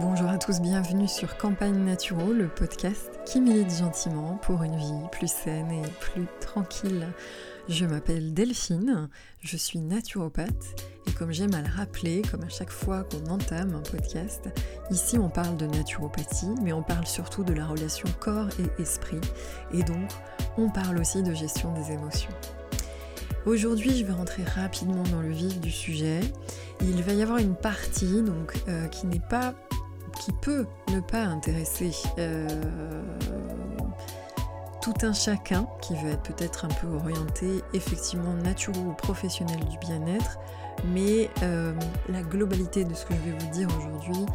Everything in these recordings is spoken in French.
bonjour à tous, bienvenue sur Campagne Naturo, le podcast qui milite gentiment pour une vie plus saine et plus tranquille. Je m'appelle Delphine, je suis naturopathe et comme j'aime à le rappeler, comme à chaque fois qu'on entame un podcast, ici on parle de naturopathie, mais on parle surtout de la relation corps et esprit et donc on parle aussi de gestion des émotions. Aujourd'hui, je vais rentrer rapidement dans le vif du sujet. Il va y avoir une partie donc euh, qui n'est pas qui peut ne pas intéresser euh, tout un chacun qui veut être peut-être un peu orienté effectivement naturel ou professionnel du bien-être, mais euh, la globalité de ce que je vais vous dire aujourd'hui,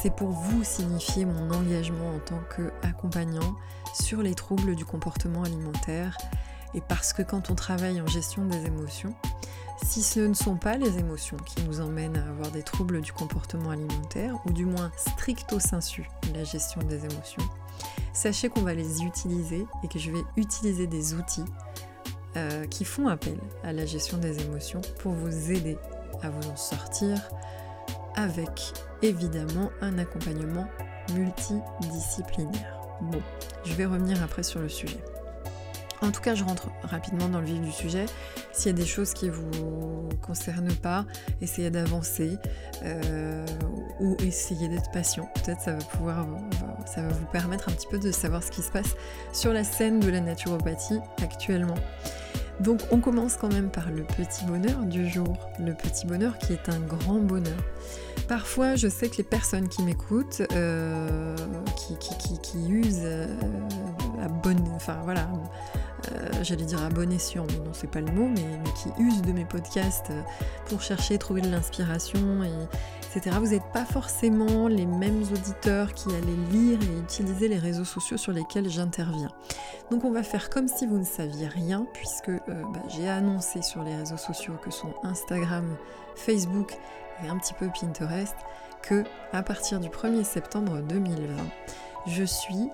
c'est pour vous signifier mon engagement en tant qu'accompagnant sur les troubles du comportement alimentaire. Et parce que quand on travaille en gestion des émotions, si ce ne sont pas les émotions qui nous emmènent à avoir des troubles du comportement alimentaire, ou du moins stricto sensu la gestion des émotions, sachez qu'on va les utiliser et que je vais utiliser des outils euh, qui font appel à la gestion des émotions pour vous aider à vous en sortir avec évidemment un accompagnement multidisciplinaire. Bon, je vais revenir après sur le sujet. En tout cas, je rentre rapidement dans le vif du sujet. S'il y a des choses qui ne vous concernent pas, essayez d'avancer euh, ou essayez d'être patient. Peut-être ça va pouvoir, ça va vous permettre un petit peu de savoir ce qui se passe sur la scène de la naturopathie actuellement. Donc on commence quand même par le petit bonheur du jour, le petit bonheur qui est un grand bonheur. Parfois, je sais que les personnes qui m'écoutent, euh, qui, usent euh, à bonne, enfin voilà, euh, j'allais dire à bon escient, mais non, c'est pas le mot, mais, qui usent de mes podcasts euh, pour chercher, trouver de l'inspiration, etc. Vous n'êtes pas forcément les mêmes auditeurs qui allaient lire et utiliser les réseaux sociaux sur lesquels j'interviens. Donc on va faire comme si vous ne saviez rien, puisque euh, bah, j'ai annoncé sur les réseaux sociaux que sont Instagram, Facebook et un petit peu Pinterest, que à partir du 1er septembre 2020, je suis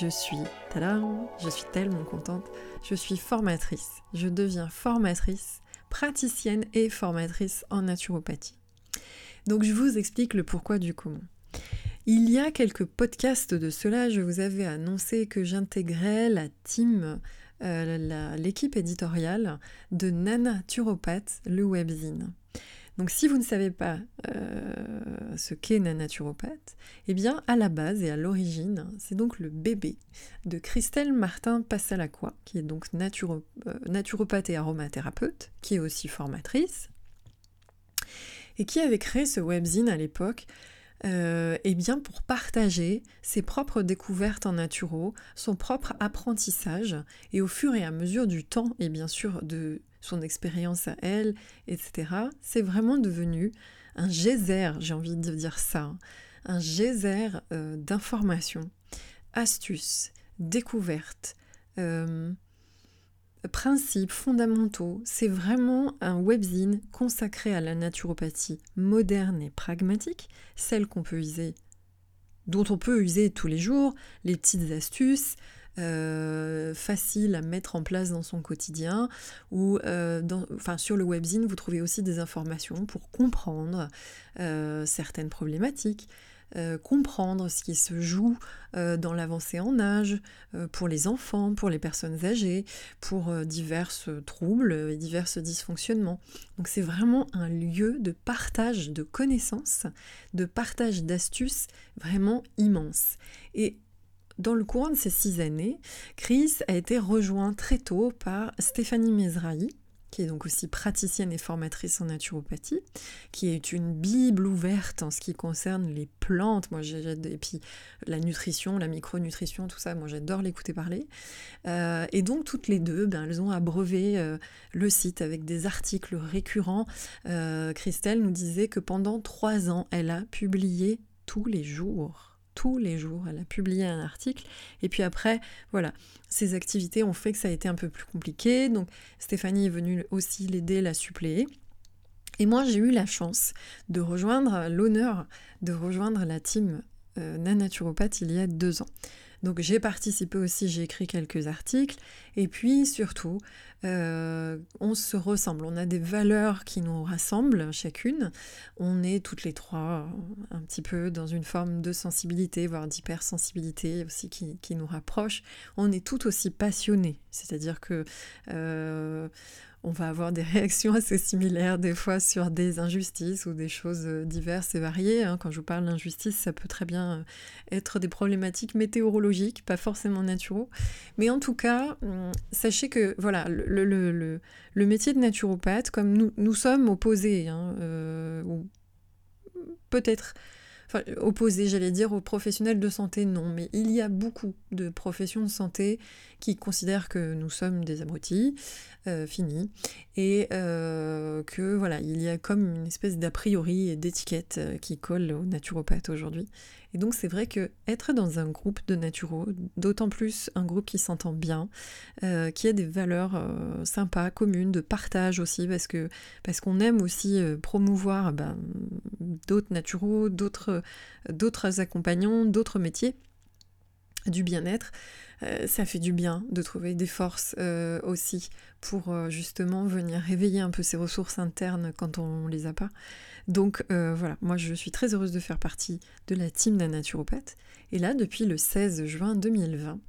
je suis, je suis tellement contente, je suis formatrice. Je deviens formatrice, praticienne et formatrice en naturopathie. Donc je vous explique le pourquoi du comment. Il y a quelques podcasts de cela, je vous avais annoncé que j'intégrais la team, euh, l'équipe éditoriale de Nana Turopathe, le webzine. Donc si vous ne savez pas euh, ce qu'est la naturopathe, eh bien à la base et à l'origine, c'est donc le bébé de Christelle Martin Passalacqua, qui est donc euh, naturopathe et aromathérapeute, qui est aussi formatrice, et qui avait créé ce webzine à l'époque euh, eh bien pour partager ses propres découvertes en naturo, son propre apprentissage, et au fur et à mesure du temps, et bien sûr de son expérience à elle, etc., c'est vraiment devenu un geyser, j'ai envie de dire ça, hein, un geyser euh, d'informations, astuces, découvertes, euh, principes fondamentaux. C'est vraiment un webzine consacré à la naturopathie moderne et pragmatique, celle qu'on peut user, dont on peut user tous les jours, les petites astuces, euh, facile à mettre en place dans son quotidien ou euh, enfin, sur le webzine vous trouvez aussi des informations pour comprendre euh, certaines problématiques comprendre ce qui se joue dans l'avancée en âge pour les enfants, pour les personnes âgées, pour divers troubles et divers dysfonctionnements. Donc c'est vraiment un lieu de partage de connaissances, de partage d'astuces vraiment immense. Et dans le courant de ces six années, Chris a été rejoint très tôt par Stéphanie Mesrahi, qui est donc aussi praticienne et formatrice en naturopathie, qui est une bible ouverte en ce qui concerne les plantes, moi et puis la nutrition, la micronutrition, tout ça, moi j'adore l'écouter parler. Euh, et donc toutes les deux, ben, elles ont abreuvé euh, le site avec des articles récurrents. Euh, Christelle nous disait que pendant trois ans, elle a publié tous les jours tous les jours. Elle a publié un article. Et puis après, voilà, ses activités ont fait que ça a été un peu plus compliqué. Donc Stéphanie est venue aussi l'aider, la suppléer. Et moi, j'ai eu la chance de rejoindre, l'honneur de rejoindre la team euh, Nanaturopathe il y a deux ans. Donc j'ai participé aussi, j'ai écrit quelques articles. Et puis surtout, euh, on se ressemble, on a des valeurs qui nous rassemblent chacune. On est toutes les trois un petit peu dans une forme de sensibilité, voire d'hypersensibilité aussi qui, nous rapproche. On est tout aussi passionnés, c'est-à-dire que... Euh, on va avoir des réactions assez similaires des fois sur des injustices ou des choses euh, diverses et variées. Hein. Quand je vous parle d'injustice, ça peut très bien euh, être des problématiques météorologiques, pas forcément naturaux. Mais en tout cas, hum, sachez que voilà, le, métier de naturopathe, comme nous, nous sommes opposés, hein, euh, ou peut-être opposé, j'allais dire, aux professionnels de santé, non, mais il y a beaucoup de professions de santé qui considèrent que nous sommes des abrutis, euh, finis, et euh, que voilà, il y a comme une espèce d'a priori et d'étiquette euh, qui colle aux naturopathes aujourd'hui. Et donc c'est vrai que être dans un groupe de naturaux, d'autant plus un groupe qui s'entend bien, euh, qui a des valeurs euh, sympas, communes, de partage aussi, parce que parce qu'on aime aussi euh, promouvoir ben, d'autres naturaux, d'autres d'autres accompagnants, d'autres métiers du bien-être. ça fait du bien de trouver des forces aussi pour justement venir réveiller un peu ses ressources internes quand on les a pas. Donc euh, voilà, moi je suis très heureuse de faire partie de la team d'un naturopathe. Et là, depuis le 16 juin 2020,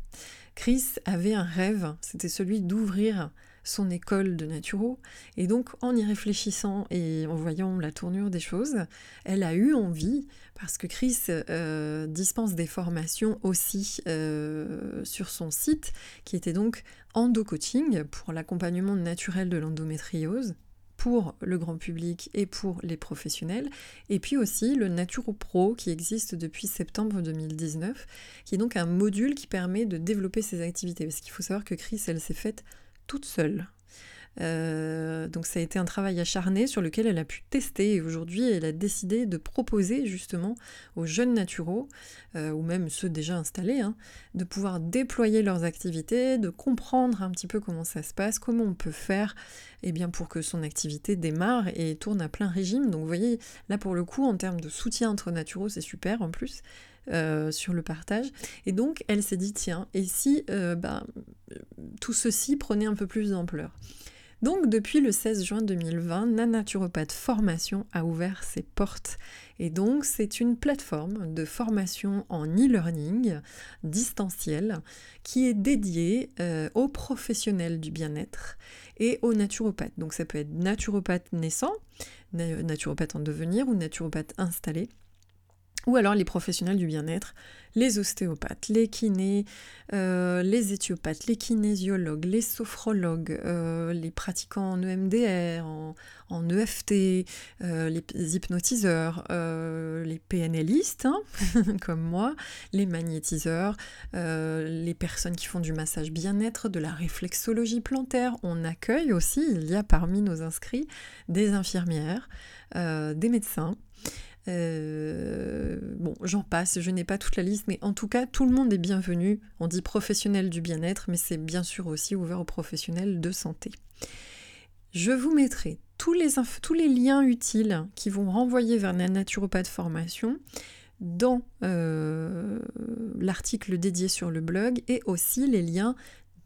Chris avait un rêve, c'était celui d'ouvrir son école de naturo. Et donc, en y réfléchissant et en voyant la tournure des choses, elle a eu envie, parce que Chris euh, dispense des formations aussi euh, sur son site, qui était donc endo-coaching pour l'accompagnement naturel de l'endométriose pour le grand public et pour les professionnels, et puis aussi le Naturo Pro qui existe depuis septembre 2019, qui est donc un module qui permet de développer ses activités. Parce qu'il faut savoir que Chris, elle s'est faite toute seule. Euh, donc ça a été un travail acharné sur lequel elle a pu tester et aujourd'hui elle a décidé de proposer justement aux jeunes naturaux, euh, ou même ceux déjà installés, hein, de pouvoir déployer leurs activités, de comprendre un petit peu comment ça se passe, comment on peut faire eh bien, pour que son activité démarre et tourne à plein régime. Donc vous voyez, là pour le coup, en termes de soutien entre naturaux, c'est super en plus. Euh, sur le partage. Et donc, elle s'est dit, tiens, et si bah, tout ceci prenait un peu plus d'ampleur? Donc depuis le 16 juin 2020, Nanaturopathe Formation a ouvert ses portes. Et donc c'est une plateforme de formation en e-learning distanciel qui est dédiée euh, aux professionnels du bien-être et aux naturopathes. Donc ça peut être naturopathe naissant, naturopathe en devenir ou naturopathe installé ou alors les professionnels du bien-être, les ostéopathes, les kinés, euh, les éthiopathes, les kinésiologues, les sophrologues, euh, les pratiquants en EMDR, en, EFT, euh, les hypnotiseurs, les PNListes, hein, comme moi, les magnétiseurs, les personnes qui font du massage bien-être, de la réflexologie plantaire. On accueille aussi, il y a parmi nos inscrits, des infirmières, des médecins. Euh, bon, j'en passe, je n'ai pas toute la liste, mais en tout cas, tout le monde est bienvenu. On dit professionnel du bien-être, mais c'est bien sûr aussi ouvert aux professionnels de santé. Je vous mettrai tous les, liens utiles qui vont renvoyer vers la naturopathe formation dans euh, l'article dédié sur le blog et aussi les liens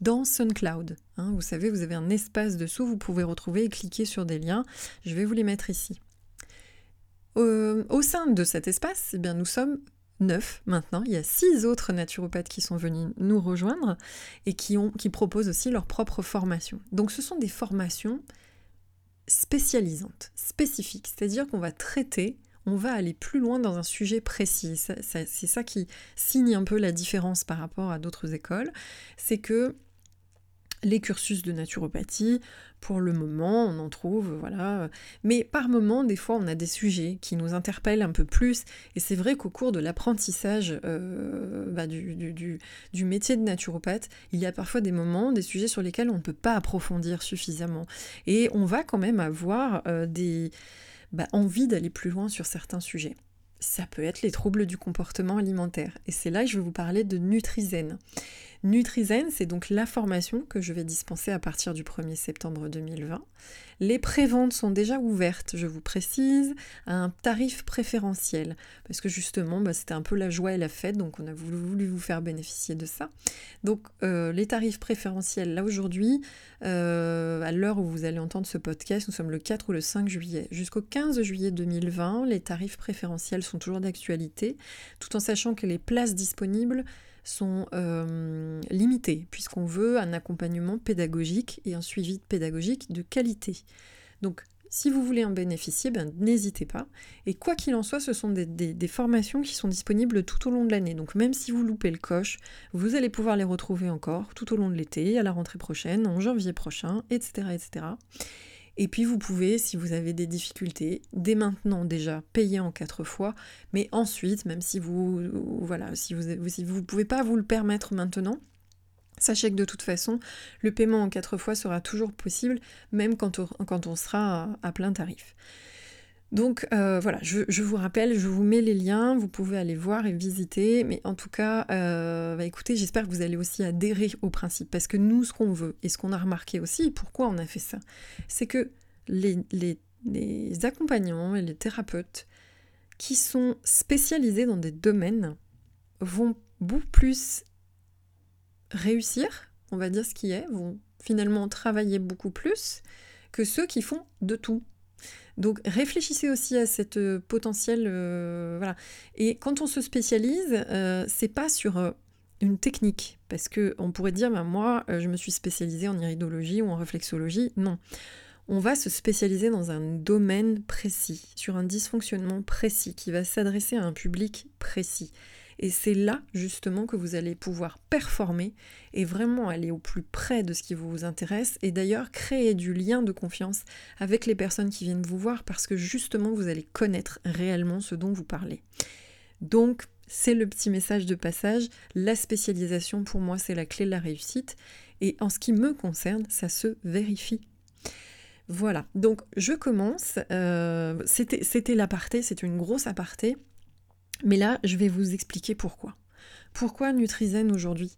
dans SunCloud. Hein. vous savez, vous avez un espace dessous, vous pouvez retrouver et cliquer sur des liens. Je vais vous les mettre ici. Euh, au sein de cet espace, eh bien, nous sommes neuf maintenant. Il y a six autres naturopathes qui sont venus nous rejoindre et qui, qui proposent aussi leur propre formation. Donc ce sont des formations spécialisantes, spécifiques, c'est-à-dire qu'on va traiter, on va aller plus loin dans un sujet précis. C'est ça qui signe un peu la différence par rapport à d'autres écoles, c'est que les cursus de naturopathie, pour le moment, on en trouve, voilà. Mais par moment, des fois, on a des sujets qui nous interpellent un peu plus. Et c'est vrai qu'au cours de l'apprentissage euh, bah, du, métier de naturopathe, il y a parfois des moments, des sujets sur lesquels on ne peut pas approfondir suffisamment. Et on va quand même avoir euh, des bah, envie d'aller plus loin sur certains sujets. Ça peut être les troubles du comportement alimentaire. Et c'est là que je vais vous parler de Nutrizen. Nutrizen, c'est donc la formation que je vais dispenser à partir du 1er septembre 2020. Les préventes sont déjà ouvertes, je vous précise, à un tarif préférentiel, parce que justement, bah, c'était un peu la joie et la fête, donc on a voulu, vous faire bénéficier de ça. Donc euh, les tarifs préférentiels, là aujourd'hui, euh, à l'heure où vous allez entendre ce podcast, nous sommes le 4 ou le 5 juillet. Jusqu'au 15 juillet 2020, les tarifs préférentiels sont toujours d'actualité, tout en sachant que les places disponibles sont euh, limitées, puisqu'on veut un accompagnement pédagogique et un suivi pédagogique de qualité. Donc, si vous voulez en bénéficier, ben, n'hésitez pas. Et quoi qu'il en soit, ce sont des, formations qui sont disponibles tout au long de l'année. Donc même si vous loupez le coche, vous allez pouvoir les retrouver encore tout au long de l'été, à la rentrée prochaine, en janvier prochain, etc. etc. Et puis vous pouvez, si vous avez des difficultés, dès maintenant déjà payer en quatre fois, mais ensuite, même si vous voilà, si vous ne vous pouvez pas vous le permettre maintenant, Sachez que de toute façon, le paiement en quatre fois sera toujours possible, même quand on sera à, plein tarif. Donc euh, voilà, je, vous rappelle, je vous mets les liens, vous pouvez aller voir et visiter, mais en tout cas, euh, bah, écoutez, j'espère que vous allez aussi adhérer au principe, parce que nous, ce qu'on veut, et ce qu'on a remarqué aussi, pourquoi on a fait ça, c'est que les, les, accompagnants et les thérapeutes qui sont spécialisés dans des domaines vont beaucoup plus réussir, on va dire ce qui est, vont finalement travailler beaucoup plus que ceux qui font de tout. Donc réfléchissez aussi à cette euh, potentiel euh, voilà. Et quand on se spécialise, euh, c'est pas sur une technique, parce que on pourrait dire, ben, moi, je me suis spécialisée en iridologie ou en réflexologie. Non, on va se spécialiser dans un domaine précis, sur un dysfonctionnement précis qui va s'adresser à un public précis. Et c'est là justement que vous allez pouvoir performer et vraiment aller au plus près de ce qui vous intéresse et d'ailleurs créer du lien de confiance avec les personnes qui viennent vous voir parce que justement vous allez connaître réellement ce dont vous parlez. Donc c'est le petit message de passage, la spécialisation pour moi c'est la clé de la réussite et en ce qui me concerne ça se vérifie. Voilà, donc je commence, euh, c'était l'aparté, c'est une grosse aparté. Mais là, je vais vous expliquer pourquoi. Pourquoi Nutrizen aujourd'hui?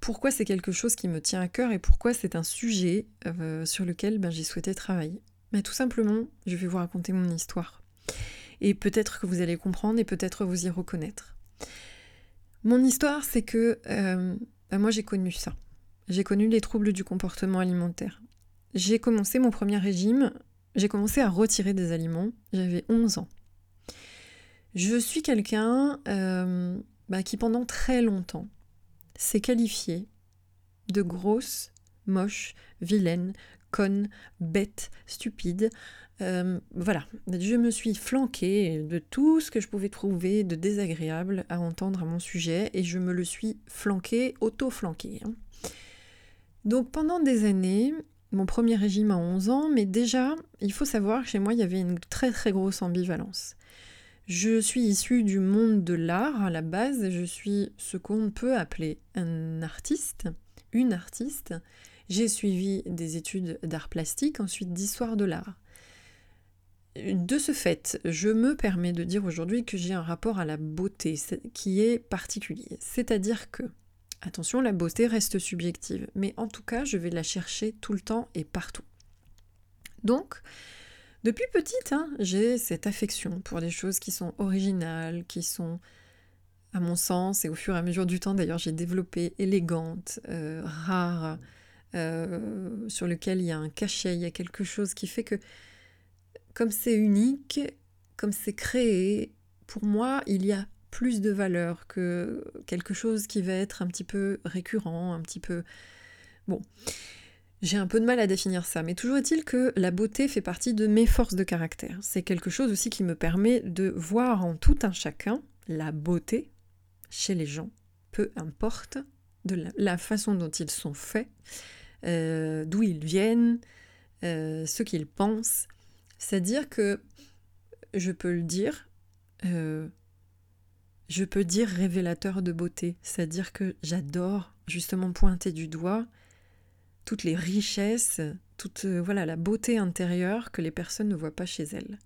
Pourquoi c'est quelque chose qui me tient à cœur et pourquoi c'est un sujet euh, sur lequel ben, j'ai souhaité travailler? Mais Tout simplement, je vais vous raconter mon histoire. Et peut-être que vous allez comprendre et peut-être vous y reconnaître. Mon histoire, c'est que euh, ben, moi j'ai connu ça. J'ai connu les troubles du comportement alimentaire. J'ai commencé mon premier régime, j'ai commencé à retirer des aliments, j'avais 11 ans. Je suis quelqu'un euh, bah, qui pendant très longtemps s'est qualifié de grosse, moche, vilaine, conne, bête, stupide. Euh, voilà, je me suis flanquée de tout ce que je pouvais trouver de désagréable à entendre à mon sujet et je me le suis flanqué, auto-flanqué. Hein. Donc pendant des années, mon premier régime à 11 ans, mais déjà, il faut savoir que chez moi, il y avait une très très grosse ambivalence. Je suis issue du monde de l'art à la base, je suis ce qu'on peut appeler un artiste, une artiste. J'ai suivi des études d'art plastique, ensuite d'histoire de l'art. De ce fait, je me permets de dire aujourd'hui que j'ai un rapport à la beauté qui est particulier. C'est-à-dire que, attention, la beauté reste subjective, mais en tout cas, je vais la chercher tout le temps et partout. Donc, depuis petite, hein, j'ai cette affection pour des choses qui sont originales, qui sont, à mon sens, et au fur et à mesure du temps d'ailleurs, j'ai développé élégantes, euh, rares, euh, sur lequel il y a un cachet, il y a quelque chose qui fait que, comme c'est unique, comme c'est créé, pour moi, il y a plus de valeur que quelque chose qui va être un petit peu récurrent, un petit peu... Bon. J'ai un peu de mal à définir ça, mais toujours est-il que la beauté fait partie de mes forces de caractère. C'est quelque chose aussi qui me permet de voir en tout un chacun la beauté chez les gens, peu importe de la, façon dont ils sont faits, euh, d'où ils viennent, euh, ce qu'ils pensent. C'est-à-dire que je peux le dire, euh, je peux dire révélateur de beauté, c'est-à-dire que j'adore justement pointer du doigt toutes les richesses, toute euh, voilà la beauté intérieure que les personnes ne voient pas chez elles.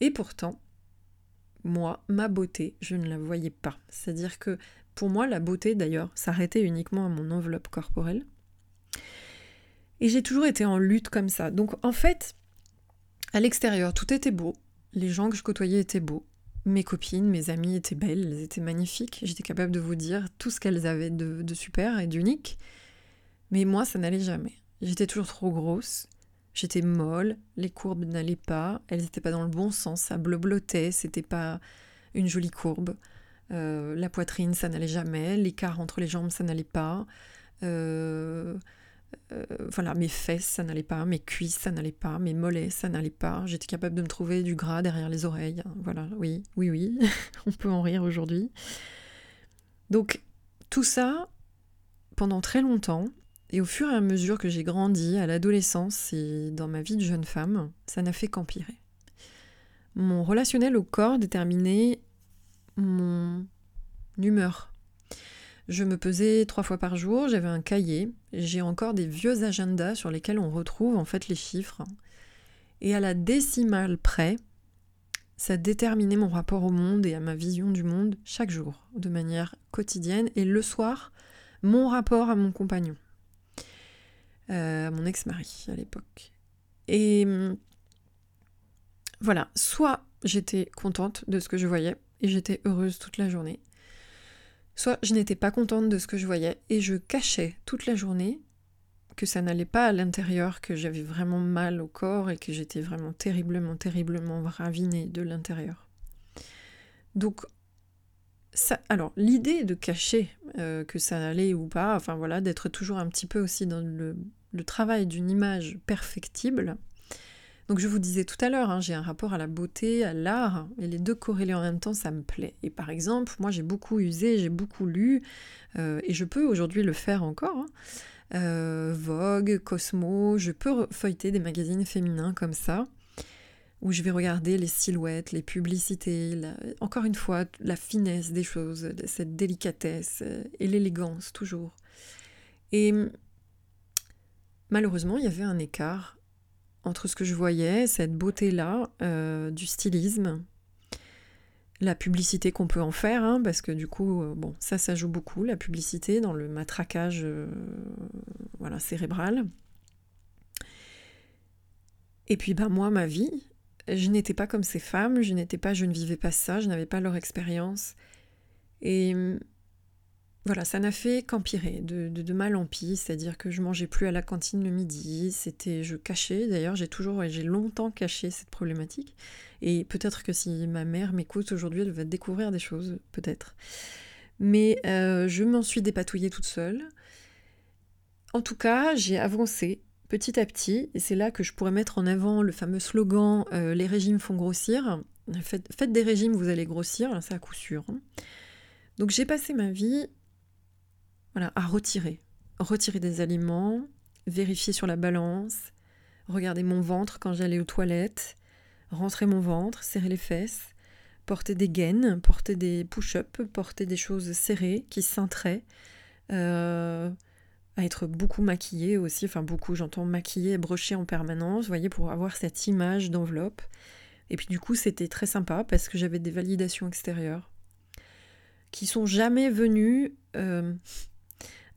Et pourtant, moi, ma beauté, je ne la voyais pas. C'est-à-dire que Pour moi, la beauté, d'ailleurs, s'arrêtait uniquement à mon enveloppe corporelle. Et j'ai toujours été en lutte comme ça. Donc, en fait, à l'extérieur, tout était beau. Les gens que je côtoyais étaient beaux. Mes copines, mes amies étaient belles, elles étaient magnifiques. J'étais capable de vous dire tout ce qu'elles avaient de, de super et d'unique. Mais moi, ça n'allait jamais. J'étais toujours trop grosse. J'étais molle, les courbes n'allaient pas, elles n'étaient pas dans le bon sens, ça bloblotait, c'était pas une jolie courbe. Euh, la poitrine, ça n'allait jamais, l'écart entre les jambes, ça n'allait pas. Euh, euh, voilà, mes fesses, ça n'allait pas, mes cuisses, ça n'allait pas, mes mollets, ça n'allait pas. J'étais capable de me trouver du gras derrière les oreilles. Voilà, oui, oui, oui, on peut en rire aujourd'hui. Donc, tout ça, pendant très longtemps, et au fur et à mesure que j'ai grandi à l'adolescence et dans ma vie de jeune femme, ça n'a fait qu'empirer. Mon relationnel au corps déterminait mon humeur. Je me pesais trois fois par jour, j'avais un cahier, j'ai encore des vieux agendas sur lesquels on retrouve en fait les chiffres. Et à la décimale près, ça déterminait mon rapport au monde et à ma vision du monde chaque jour, de manière quotidienne, et le soir, mon rapport à mon compagnon. Euh, mon ex-mari à l'époque. Et hum, voilà, soit j'étais contente de ce que je voyais et j'étais heureuse toute la journée, soit je n'étais pas contente de ce que je voyais et je cachais toute la journée que ça n'allait pas à l'intérieur, que j'avais vraiment mal au corps et que j'étais vraiment terriblement, terriblement ravinée de l'intérieur. Donc alors, l'idée de cacher euh, que ça allait ou pas, enfin voilà, d'être toujours un petit peu aussi dans le, travail d'une image perfectible. Donc je vous disais tout à l'heure, hein, j'ai un rapport à la beauté, à l'art, et les deux corrélés en même temps, ça me plaît. Et par exemple, moi j'ai beaucoup usé, j'ai beaucoup lu, euh, et je peux aujourd'hui le faire encore. Hein. Euh, Vogue, Cosmo, je peux feuilleter des magazines féminins comme ça où je vais regarder les silhouettes, les publicités, encore une fois, la finesse des choses, cette délicatesse euh, et l'élégance toujours. Et malheureusement, il y avait un écart entre ce que je voyais, cette beauté-là, euh, du stylisme, la publicité qu'on peut en faire, hein, parce que du coup, euh, ça, ça joue beaucoup, la publicité dans le matraquage voilà, cérébral. Et puis, ben, moi, ma vie, je n'étais pas comme ces femmes, je n'étais pas, je ne vivais pas ça, je n'avais pas leur expérience. Et voilà, ça n'a fait qu'empirer, de, mal en pis, c'est-à-dire que je mangeais plus à la cantine le midi, c'était, je cachais, d'ailleurs j'ai toujours, j'ai longtemps caché cette problématique, et peut-être que si ma mère m'écoute aujourd'hui, elle va découvrir des choses, peut-être. Mais euh, je m'en suis dépatouillée toute seule. En tout cas, j'ai avancé petit à petit, et c'est là que je pourrais mettre en avant le fameux slogan euh, Les régimes font grossir. Faites, des régimes, vous allez grossir, c'est à coup sûr. Hein. Donc j'ai passé ma vie à retirer. Retirer des aliments, vérifier sur la balance, regarder mon ventre quand j'allais aux toilettes, rentrer mon ventre, serrer les fesses, porter des gaines, porter des push-ups, porter des choses serrées qui cintraient. Euh, à être beaucoup maquillée aussi, enfin beaucoup, j'entends maquillée brochée en permanence, vous voyez, pour avoir cette image d'enveloppe. Et puis du coup, c'était très sympa parce que j'avais des validations extérieures qui sont jamais venues euh,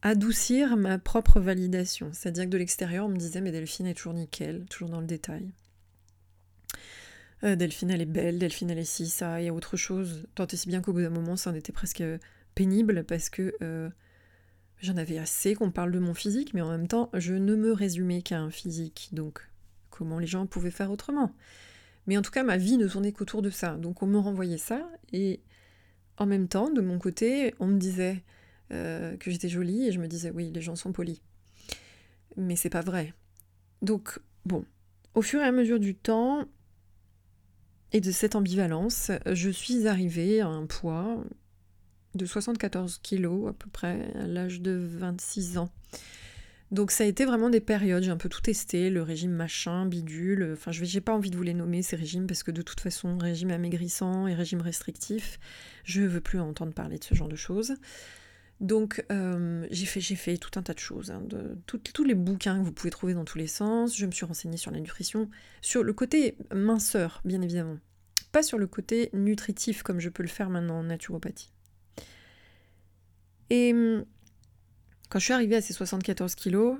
adoucir ma propre validation. C'est-à-dire que de l'extérieur, on me disait, mais Delphine est toujours nickel, toujours dans le détail. Euh, Delphine, elle est belle, Delphine, elle est ci, ça, il y a autre chose. Tant et si bien qu'au bout d'un moment, ça en était presque pénible parce que euh, J'en avais assez qu'on parle de mon physique, mais en même temps, je ne me résumais qu'à un physique. Donc, comment les gens pouvaient faire autrement? Mais en tout cas, ma vie ne tournait qu'autour de ça. Donc, on me renvoyait ça. Et en même temps, de mon côté, on me disait euh, que j'étais jolie. Et je me disais, oui, les gens sont polis. Mais c'est pas vrai. Donc, bon. Au fur et à mesure du temps, et de cette ambivalence, je suis arrivée à un poids de 74 kilos à peu près à l'âge de 26 ans. Donc ça a été vraiment des périodes, j'ai un peu tout testé, le régime machin, bidule, enfin je j'ai pas envie de vous les nommer ces régimes parce que de toute façon, régime amaigrissant et régime restrictif, je veux plus entendre parler de ce genre de choses. Donc euh, j'ai fait, fait tout un tas de choses, hein, de, tous les bouquins que vous pouvez trouver dans tous les sens, je me suis renseignée sur la nutrition, sur le côté minceur bien évidemment, pas sur le côté nutritif comme je peux le faire maintenant en naturopathie. Et hum, quand je suis arrivée à ces 74 kilos,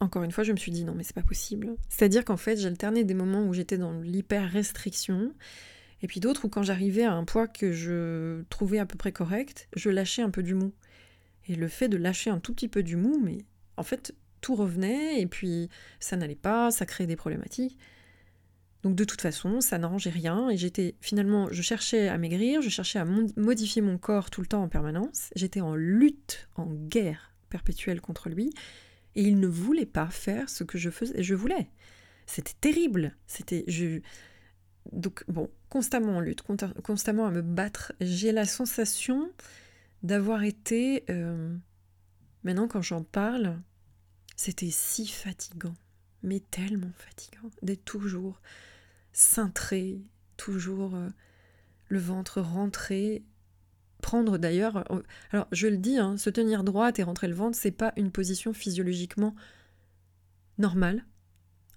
encore une fois, je me suis dit non, mais c'est pas possible. C'est-à-dire qu'en fait, j'alternais des moments où j'étais dans l'hyper-restriction, et puis d'autres où quand j'arrivais à un poids que je trouvais à peu près correct, je lâchais un peu du mou. Et le fait de lâcher un tout petit peu du mou, mais en fait, tout revenait, et puis ça n'allait pas, ça créait des problématiques. Donc de toute façon, ça n'arrangeait rien, et j'étais finalement, je cherchais à maigrir, je cherchais à modifier mon corps tout le temps en permanence, j'étais en lutte, en guerre perpétuelle contre lui, et il ne voulait pas faire ce que je faisais, je voulais. C'était terrible. C'était je donc bon, constamment en lutte, constamment à me battre. J'ai la sensation d'avoir été euh, maintenant quand j'en parle, c'était si fatigant, mais tellement fatigant d'être toujours cintré, toujours euh, le ventre rentré prendre d'ailleurs. Euh, alors, je le dis, hein, se tenir droite et rentrer le ventre, c'est pas une position physiologiquement normale.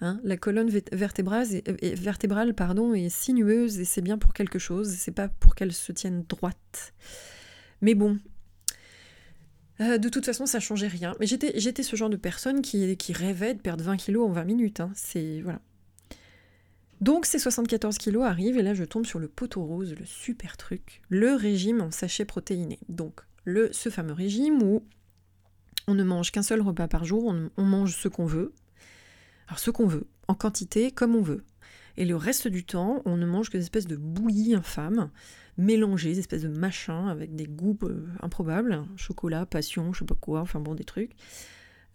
Hein. La colonne vertébrale, est, vertébrale pardon, est sinueuse et c'est bien pour quelque chose, c'est pas pour qu'elle se tienne droite. Mais bon, euh, de toute façon, ça changeait rien. Mais j'étais ce genre de personne qui, rêvait de perdre 20 kilos en 20 minutes. Hein. C'est voilà. Donc ces 74 kilos arrivent et là je tombe sur le poteau rose, le super truc, le régime en sachet protéiné. Donc le, ce fameux régime où on ne mange qu'un seul repas par jour, on, mange ce qu'on veut, alors ce qu'on veut, en quantité comme on veut. Et le reste du temps, on ne mange que des espèces de bouillies infâmes, mélangées, des espèces de machins avec des goûts euh, improbables, chocolat, passion, je sais pas quoi, enfin bon, des trucs.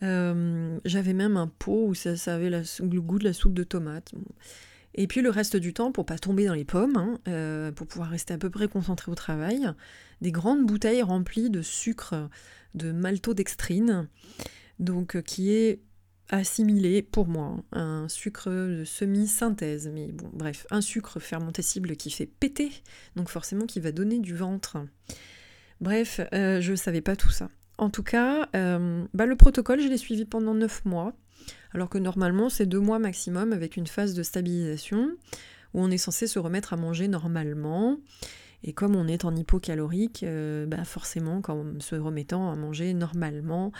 Euh, j'avais même un pot où ça, avait le goût de la soupe de tomate. Et puis le reste du temps, pour pas tomber dans les pommes, hein, euh, pour pouvoir rester à peu près concentré au travail, des grandes bouteilles remplies de sucre de maltodextrine, donc qui est assimilé pour moi, hein, un sucre de semi-synthèse, mais bon, bref, un sucre fermentescible qui fait péter, donc forcément qui va donner du ventre. Bref, euh, je ne savais pas tout ça. En tout cas, bah, le protocole, je l'ai suivi pendant 9 mois alors que normalement c'est deux mois maximum avec une phase de stabilisation où on est censé se remettre à manger normalement. Et comme on est en hypocalorique, euh, bah forcément, quand se remettant à manger normalement,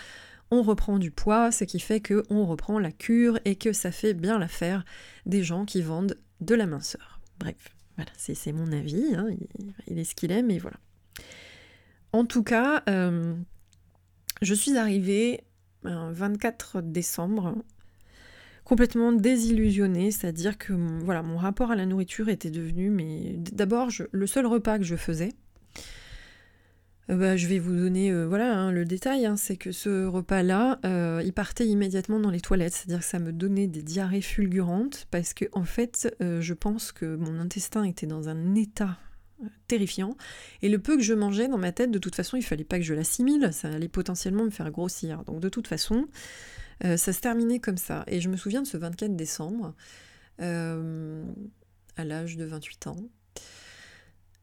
on reprend du poids, ce qui fait qu'on reprend la cure et que ça fait bien l'affaire des gens qui vendent de la minceur. Bref, voilà, c'est mon avis, hein, il, est ce qu'il est, mais voilà. En tout cas, euh, je suis arrivée un 24 décembre complètement désillusionnée, c'est-à-dire que mon rapport à la nourriture était devenu, mais d'abord le seul repas que je faisais, euh, bah, je vais vous donner euh, voilà hein, le détail, hein, c'est que ce repas-là, euh, il partait immédiatement dans les toilettes, c'est-à-dire que ça me donnait des diarrhées fulgurantes parce que en fait, je pense que mon intestin était dans un état terrifiant. Et le peu que je mangeais dans ma tête, de toute façon, il fallait pas que je l'assimile, ça allait potentiellement me faire grossir. Donc de toute façon, euh, ça se terminait comme ça. Et je me souviens de ce 24 décembre, euh, à l'âge de 28 ans,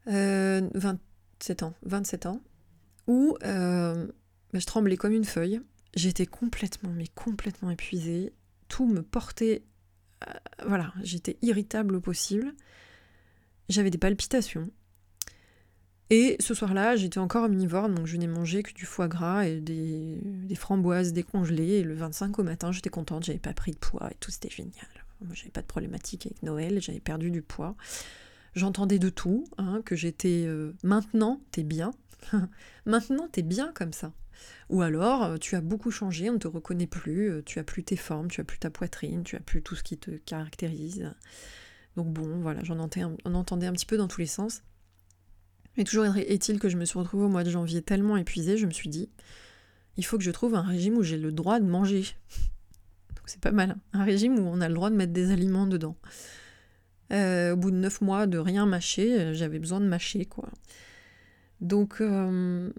27 euh, ans, 27 ans, où bah, je tremblais comme une feuille. J'étais complètement, mais complètement épuisée. Tout me portait. voilà, j'étais irritable au possible. J'avais des palpitations. Et ce soir-là, j'étais encore omnivore, donc je n'ai mangé que du foie gras et des, framboises décongelées. Et le 25 au matin, j'étais contente, j'avais pas pris de poids et tout, c'était génial. Moi, j'avais pas de problématique avec Noël, j'avais perdu du poids. J'entendais de tout, hein, que j'étais euh, maintenant, t'es bien. maintenant, t'es bien comme ça. Ou alors, euh, tu as beaucoup changé, on ne te reconnaît plus, euh, tu as plus tes formes, tu as plus ta poitrine, tu as plus tout ce qui te caractérise. Donc bon, voilà, j'en entendais un petit peu dans tous les sens. Mais toujours est-il que je me suis retrouvée au mois de janvier tellement épuisée, je me suis dit, il faut que je trouve un régime où j'ai le droit de manger. Donc c'est pas mal, un régime où on a le droit de mettre des aliments dedans. Euh, au bout de neuf mois de rien mâcher, j'avais besoin de mâcher, quoi. Donc, euh,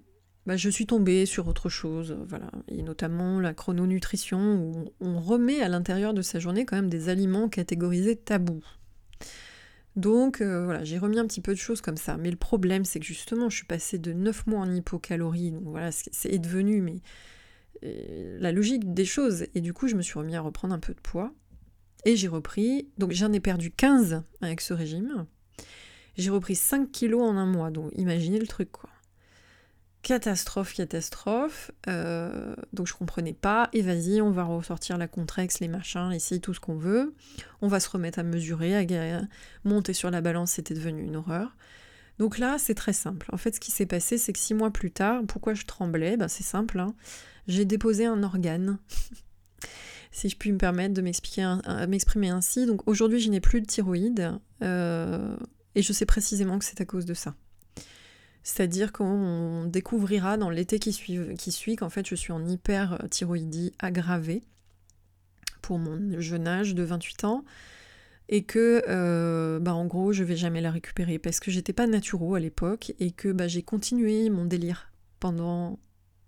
bah, je suis tombée sur autre chose, voilà, et notamment la chrononutrition, où on remet à l'intérieur de sa journée quand même des aliments catégorisés tabous. Donc euh, voilà, j'ai remis un petit peu de choses comme ça. Mais le problème, c'est que justement, je suis passée de 9 mois en hypocalorie. Donc voilà, c'est devenu mais, euh, la logique des choses. Et du coup, je me suis remis à reprendre un peu de poids. Et j'ai repris, donc j'en ai perdu 15 avec ce régime. J'ai repris 5 kilos en un mois. Donc imaginez le truc quoi. catastrophe, catastrophe. Euh, donc je comprenais pas. Et vas-y, on va ressortir la contrex, les machins, ici, tout ce qu'on veut. On va se remettre à mesurer, à monter sur la balance, c'était devenu une horreur. Donc là, c'est très simple. En fait, ce qui s'est passé, c'est que six mois plus tard, pourquoi je tremblais? Ben, C'est simple. Hein. J'ai déposé un organe. si je puis me permettre de m'exprimer ainsi. Donc aujourd'hui, je n'ai plus de thyroïde. Euh, et je sais précisément que c'est à cause de ça. C'est-à-dire qu'on découvrira dans l'été qui suit, qui suit qu'en fait je suis en hyperthyroïdie aggravée pour mon jeune âge de 28 ans et que euh, bah en gros je vais jamais la récupérer parce que j'étais pas naturo à l'époque et que bah, j'ai continué mon délire pendant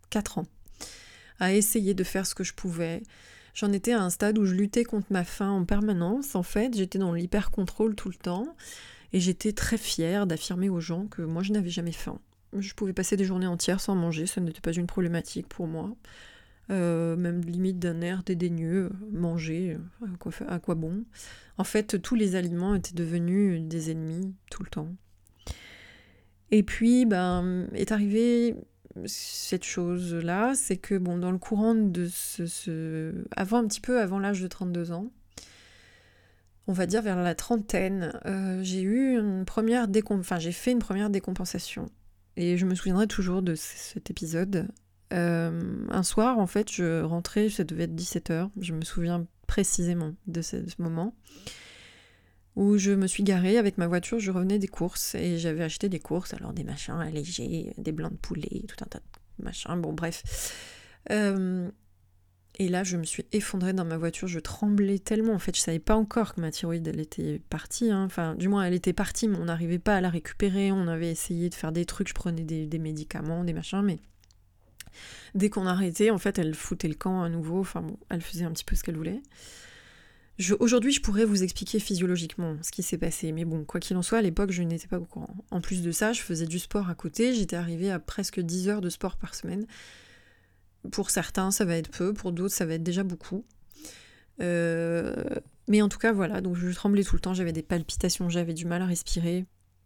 4 ans à essayer de faire ce que je pouvais. J'en étais à un stade où je luttais contre ma faim en permanence en fait, j'étais dans l'hyper contrôle tout le temps. Et j'étais très fière d'affirmer aux gens que moi je n'avais jamais faim. Je pouvais passer des journées entières sans manger, ça n'était pas une problématique pour moi. Euh, même limite d'un air dédaigneux, manger, à quoi, bon. En fait, tous les aliments étaient devenus des ennemis tout le temps. Et puis, ben, est arrivé cette chose-là, c'est que, bon, dans le courant de ce, ce... Avant, un petit peu avant l'âge de 32 ans, on va dire vers la trentaine, euh, j'ai eu une première enfin j'ai fait une première décompensation. Et je me souviendrai toujours de cet épisode. Euh, un soir, en fait, je rentrais, ça devait être 17h, je me souviens précisément de ce, moment, où je me suis garée avec ma voiture, je revenais des courses, et j'avais acheté des courses, alors des machins allégés, des blancs de poulet, tout un tas de machins, bon bref. Euh, et là, je me suis effondrée dans ma voiture, je tremblais tellement. En fait, je savais pas encore que ma thyroïde, était partie. Hein. Enfin, du moins, elle était partie, mais on n'arrivait pas à la récupérer. On avait essayé de faire des trucs, je prenais des, médicaments, des machins, mais dès qu'on arrêtait, en fait, elle foutait le camp à nouveau. Enfin, bon, elle faisait un petit peu ce qu'elle voulait. Aujourd'hui, je pourrais vous expliquer physiologiquement ce qui s'est passé, mais bon, quoi qu'il en soit, à l'époque, je n'étais pas au courant. En plus de ça, je faisais du sport à côté, j'étais arrivée à presque 10 heures de sport par semaine. Pour certains, ça va être peu, pour d'autres, ça va être déjà beaucoup. Euh, mais en tout cas, voilà, donc je tremblais tout le temps, j'avais des palpitations, j'avais du mal à respirer.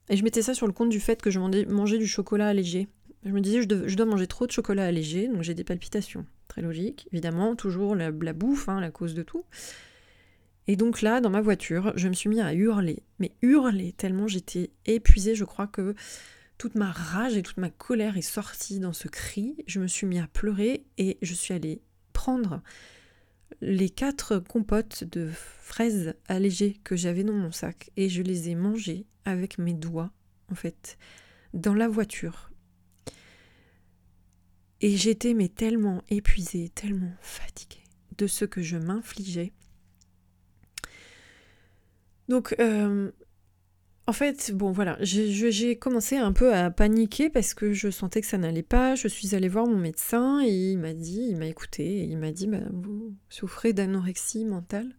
Et je mettais ça sur le compte du fait que je mangeais du chocolat allégé. Je me disais, je dois, manger trop de chocolat allégé, donc j'ai des palpitations. Très logique, évidemment, toujours la, bouffe, hein, la cause de tout. Et donc là, dans ma voiture, je me suis mis à hurler, mais hurler, tellement j'étais épuisée, je crois que toute ma rage et toute ma colère est sortie dans ce cri. Je me suis mis à pleurer et je suis allée prendre les quatre compotes de fraises allégées que j'avais dans mon sac et je les ai mangées avec mes doigts, en fait, dans la voiture. Et j'étais mais tellement épuisée, tellement fatiguée de ce que je m'infligeais. Donc, euh, en fait, bon voilà, j'ai commencé un peu à paniquer parce que je sentais que ça n'allait pas. Je suis allée voir mon médecin et il m'a dit, il m'a écouté il m'a dit, bah, vous souffrez d'anorexie mentale.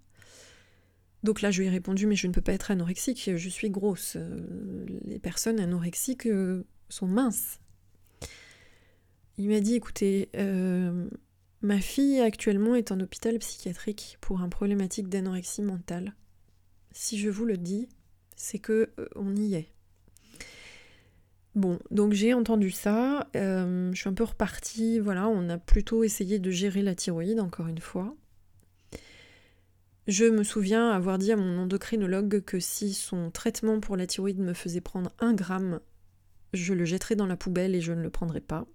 Donc là, je lui ai répondu, mais je ne peux pas être anorexique, je suis grosse. Euh, les personnes anorexiques euh, sont minces. Il m'a dit, écoutez, euh, ma fille actuellement est en hôpital psychiatrique pour un problématique d'anorexie mentale. Si je vous le dis, c'est que euh, on y est. Bon, donc j'ai entendu ça, euh, je suis un peu repartie, voilà, on a plutôt essayé de gérer la thyroïde, encore une fois. Je me souviens avoir dit à mon endocrinologue que si son traitement pour la thyroïde me faisait prendre un gramme, je le jetterais dans la poubelle et je ne le prendrais pas.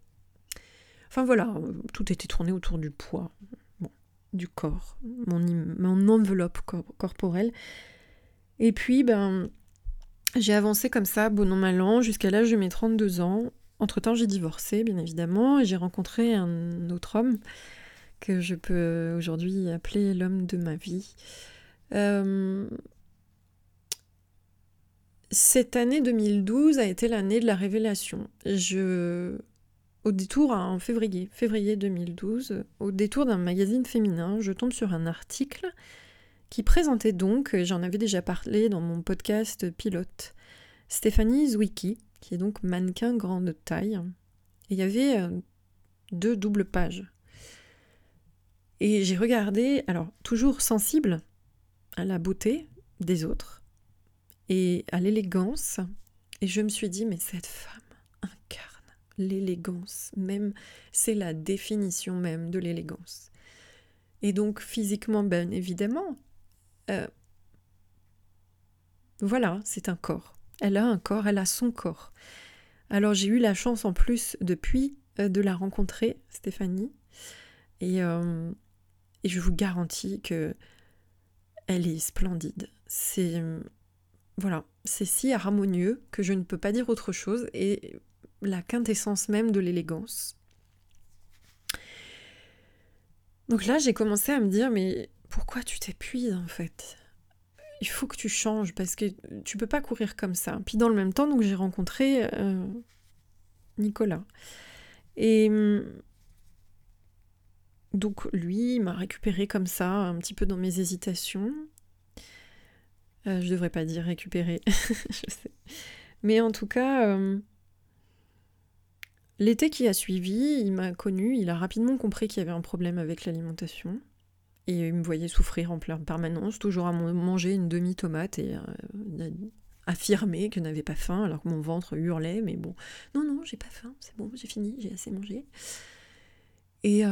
Enfin voilà, tout était tourné autour du poids, du corps, mon, mon enveloppe corporelle. Et puis, ben, j'ai avancé comme ça, bon an, mal an, jusqu'à l'âge de mes 32 ans. Entre-temps, j'ai divorcé, bien évidemment, et j'ai rencontré un autre homme que je peux aujourd'hui appeler l'homme de ma vie. Euh, cette année 2012 a été l'année de la révélation. Je, au détour, en février, février 2012, au détour d'un magazine féminin, je tombe sur un article qui présentait donc, j'en avais déjà parlé dans mon podcast pilote, Stéphanie Zwicky, qui est donc mannequin grande taille. Et il y avait euh, deux doubles pages. Et j'ai regardé, alors toujours sensible à la beauté des autres et à l'élégance. Et je me suis dit, mais cette femme incarne l'élégance même, c'est la définition même de l'élégance. Et donc physiquement, bien évidemment, euh, voilà, c'est un corps. Elle a un corps, elle a son corps. Alors j'ai eu la chance en plus depuis euh, de la rencontrer, Stéphanie, et, euh, et je vous garantis que elle est splendide. C'est voilà, c'est si harmonieux que je ne peux pas dire autre chose et la quintessence même de l'élégance. Donc là, j'ai commencé à me dire mais pourquoi tu t'épuises en fait? Il faut que tu changes parce que tu peux pas courir comme ça. Puis dans le même temps, donc j'ai rencontré euh, Nicolas. Et donc lui m'a récupéré comme ça, un petit peu dans mes hésitations. Euh, je devrais pas dire récupérer, je sais. Mais en tout cas, euh, l'été qui a suivi, il m'a connu, il a rapidement compris qu'il y avait un problème avec l'alimentation. Et il me voyait souffrir en permanence, toujours à manger une demi-tomate et euh, affirmer que n'avait pas faim alors que mon ventre hurlait, mais bon, non, non, j'ai pas faim, c'est bon, j'ai fini, j'ai assez mangé. Et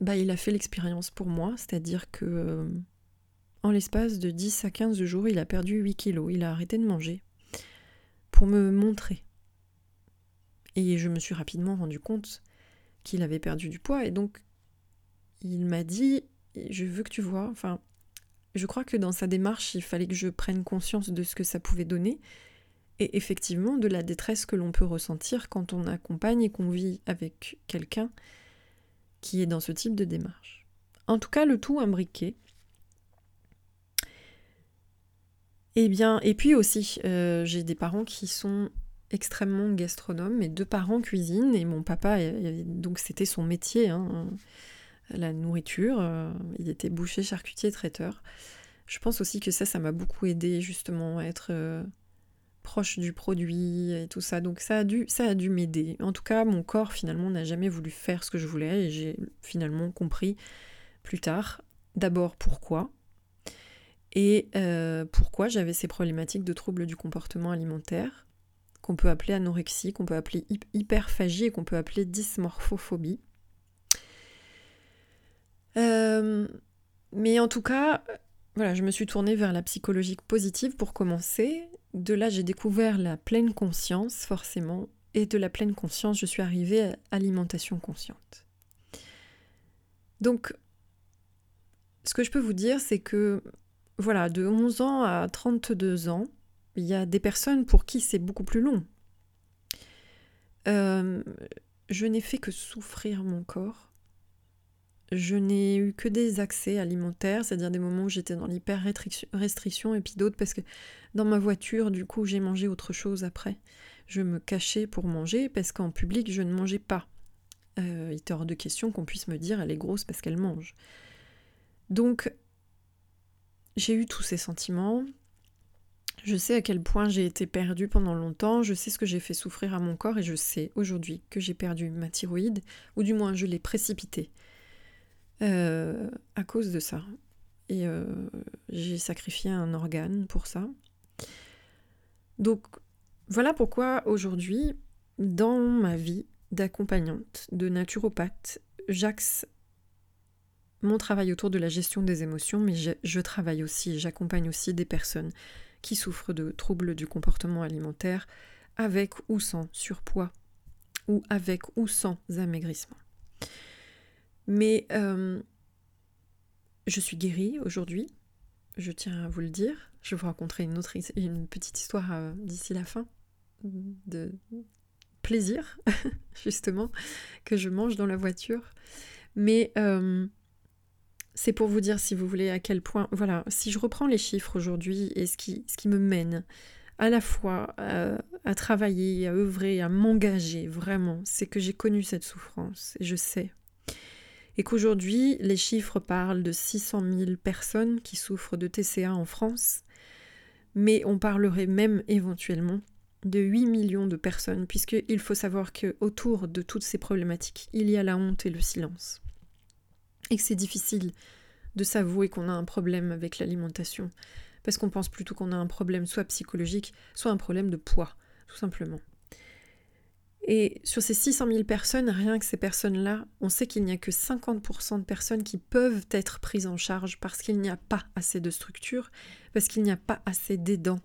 bah, il a fait l'expérience pour moi, c'est-à-dire que euh, en l'espace de 10 à 15 jours, il a perdu 8 kilos, il a arrêté de manger pour me montrer. Et je me suis rapidement rendu compte qu'il avait perdu du poids et donc il m'a dit je veux que tu vois, enfin je crois que dans sa démarche, il fallait que je prenne conscience de ce que ça pouvait donner et effectivement de la détresse que l'on peut ressentir quand on accompagne et qu'on vit avec quelqu'un qui est dans ce type de démarche. En tout cas, le tout imbriqué. Eh bien, et puis aussi, euh, j'ai des parents qui sont extrêmement gastronomes. Mes deux parents cuisinent et mon papa, donc c'était son métier, hein, la nourriture. Euh, il était boucher, charcutier, traiteur. Je pense aussi que ça, ça m'a beaucoup aidé justement à être euh, proche du produit et tout ça. Donc ça a dû, ça a dû m'aider. En tout cas, mon corps finalement n'a jamais voulu faire ce que je voulais et j'ai finalement compris plus tard d'abord pourquoi et euh, pourquoi j'avais ces problématiques de troubles du comportement alimentaire qu'on peut appeler anorexie, qu'on peut appeler hyperphagie et qu'on peut appeler dysmorphophobie. Euh, mais en tout cas, voilà, je me suis tournée vers la psychologie positive pour commencer de là, j'ai découvert la pleine conscience, forcément, et de la pleine conscience, je suis arrivée à alimentation consciente. Donc, ce que je peux vous dire, c'est que, voilà, de 11 ans à 32 ans, il y a des personnes pour qui c'est beaucoup plus long. Euh, je n'ai fait que souffrir mon corps je n'ai eu que des accès alimentaires, c'est-à-dire des moments où j'étais dans l'hyper-restriction et puis d'autres parce que dans ma voiture, du coup, j'ai mangé autre chose après. Je me cachais pour manger parce qu'en public, je ne mangeais pas. Euh, il était hors de question qu'on puisse me dire elle est grosse parce qu'elle mange. Donc, j'ai eu tous ces sentiments. Je sais à quel point j'ai été perdue pendant longtemps, je sais ce que j'ai fait souffrir à mon corps et je sais aujourd'hui que j'ai perdu ma thyroïde, ou du moins je l'ai précipitée. Euh, à cause de ça. Et euh, j'ai sacrifié un organe pour ça. Donc voilà pourquoi aujourd'hui, dans ma vie d'accompagnante, de naturopathe, j'axe mon travail autour de la gestion des émotions, mais je, je travaille aussi, j'accompagne aussi des personnes qui souffrent de troubles du comportement alimentaire, avec ou sans surpoids, ou avec ou sans amaigrissement. Mais euh, je suis guérie aujourd'hui, je tiens à vous le dire. Je vais vous raconter une, petite histoire euh, d'ici la fin de plaisir, justement, que je mange dans la voiture. Mais euh, c'est pour vous dire, si vous voulez, à quel point, voilà, si je reprends les chiffres aujourd'hui et ce qui me mène à la fois à travailler, à œuvrer, à m'engager, vraiment, c'est que j'ai connu cette souffrance et je sais et qu'aujourd'hui les chiffres parlent de 600 000 personnes qui souffrent de TCA en France, mais on parlerait même éventuellement de 8 millions de personnes, puisqu'il faut savoir que autour de toutes ces problématiques, il y a la honte et le silence. Et que c'est difficile de s'avouer qu'on a un problème avec l'alimentation, parce qu'on pense plutôt qu'on a un problème soit psychologique, soit un problème de poids, tout simplement. Et sur ces 600 000 personnes, rien que ces personnes-là, on sait qu'il n'y a que 50% de personnes qui peuvent être prises en charge parce qu'il n'y a pas assez de structure, parce qu'il n'y a pas assez d'aidants.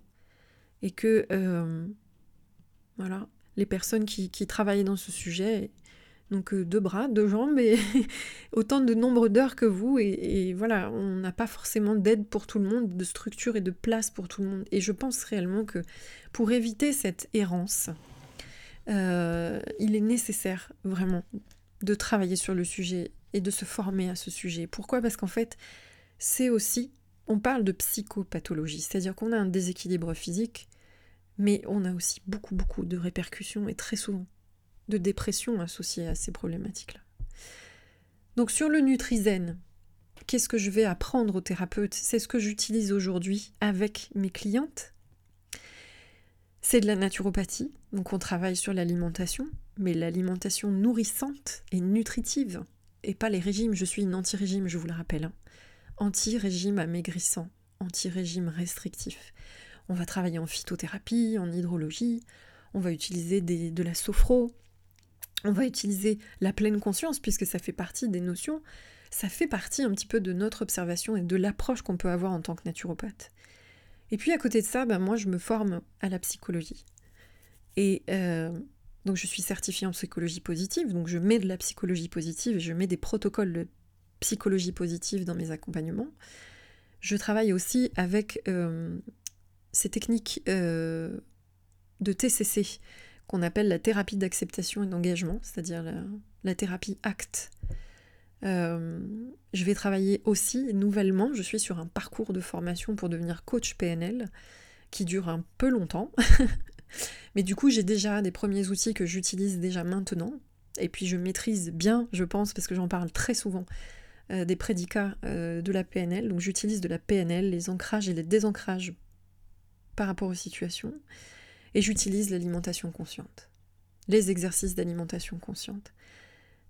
Et que, euh, voilà, les personnes qui, qui travaillent dans ce sujet, donc deux bras, deux jambes et autant de nombre d'heures que vous. Et, voilà, on n'a pas forcément d'aide pour tout le monde, de structure et de place pour tout le monde. Et je pense réellement que pour éviter cette errance, euh, il est nécessaire vraiment de travailler sur le sujet et de se former à ce sujet. Pourquoi? Parce qu'en fait, c'est aussi, on parle de psychopathologie, c'est-à-dire qu'on a un déséquilibre physique, mais on a aussi beaucoup, beaucoup de répercussions et très souvent de dépression associée à ces problématiques-là. Donc sur le Nutrizen, qu'est-ce que je vais apprendre aux thérapeutes C'est ce que j'utilise aujourd'hui avec mes clientes. C'est de la naturopathie, donc on travaille sur l'alimentation, mais l'alimentation nourrissante et nutritive, et pas les régimes. Je suis une anti-régime, je vous le rappelle. Hein. Anti-régime amaigrissant, anti-régime restrictif. On va travailler en phytothérapie, en hydrologie, on va utiliser de la sophro, on va utiliser la pleine conscience puisque ça fait partie des notions, ça fait partie un petit peu de notre observation et de l'approche qu'on peut avoir en tant que naturopathe. Et puis à côté de ça, ben, moi je me forme à la psychologie. Et euh, donc je suis certifiée en psychologie positive, donc je mets de la psychologie positive et je mets des protocoles de psychologie positive dans mes accompagnements. Je travaille aussi avec euh, ces techniques euh, de TCC, qu'on appelle la thérapie d'acceptation et d'engagement, c'est-à-dire la, thérapie ACT. Euh, je vais travailler aussi nouvellement, je suis sur un parcours de formation pour devenir coach PNL qui dure un peu longtemps. Mais du coup, j'ai déjà des premiers outils que j'utilise déjà maintenant. Et puis je maîtrise bien, je pense, parce que j'en parle très souvent, euh, des prédicats euh, de la PNL. Donc j'utilise de la PNL, les ancrages et les désancrages par rapport aux situations et j'utilise l'alimentation consciente, les exercices d'alimentation consciente,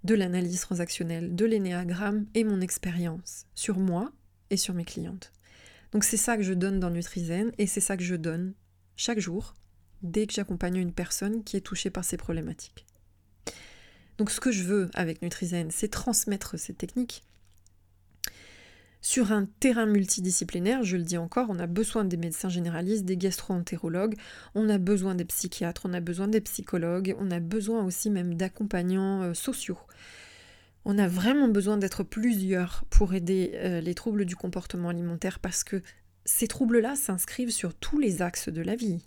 de l'analyse transactionnelle, de l'énéagramme et mon expérience sur moi et sur mes clientes. Donc c'est ça que je donne dans Nutrizen et c'est ça que je donne chaque jour dès que j'accompagne une personne qui est touchée par ces problématiques. Donc ce que je veux avec Nutrizen, c'est transmettre ces techniques sur un terrain multidisciplinaire, je le dis encore, on a besoin des médecins généralistes, des gastro-entérologues, on a besoin des psychiatres, on a besoin des psychologues, on a besoin aussi même d'accompagnants euh, sociaux. On a vraiment besoin d'être plusieurs pour aider euh, les troubles du comportement alimentaire parce que ces troubles-là s'inscrivent sur tous les axes de la vie.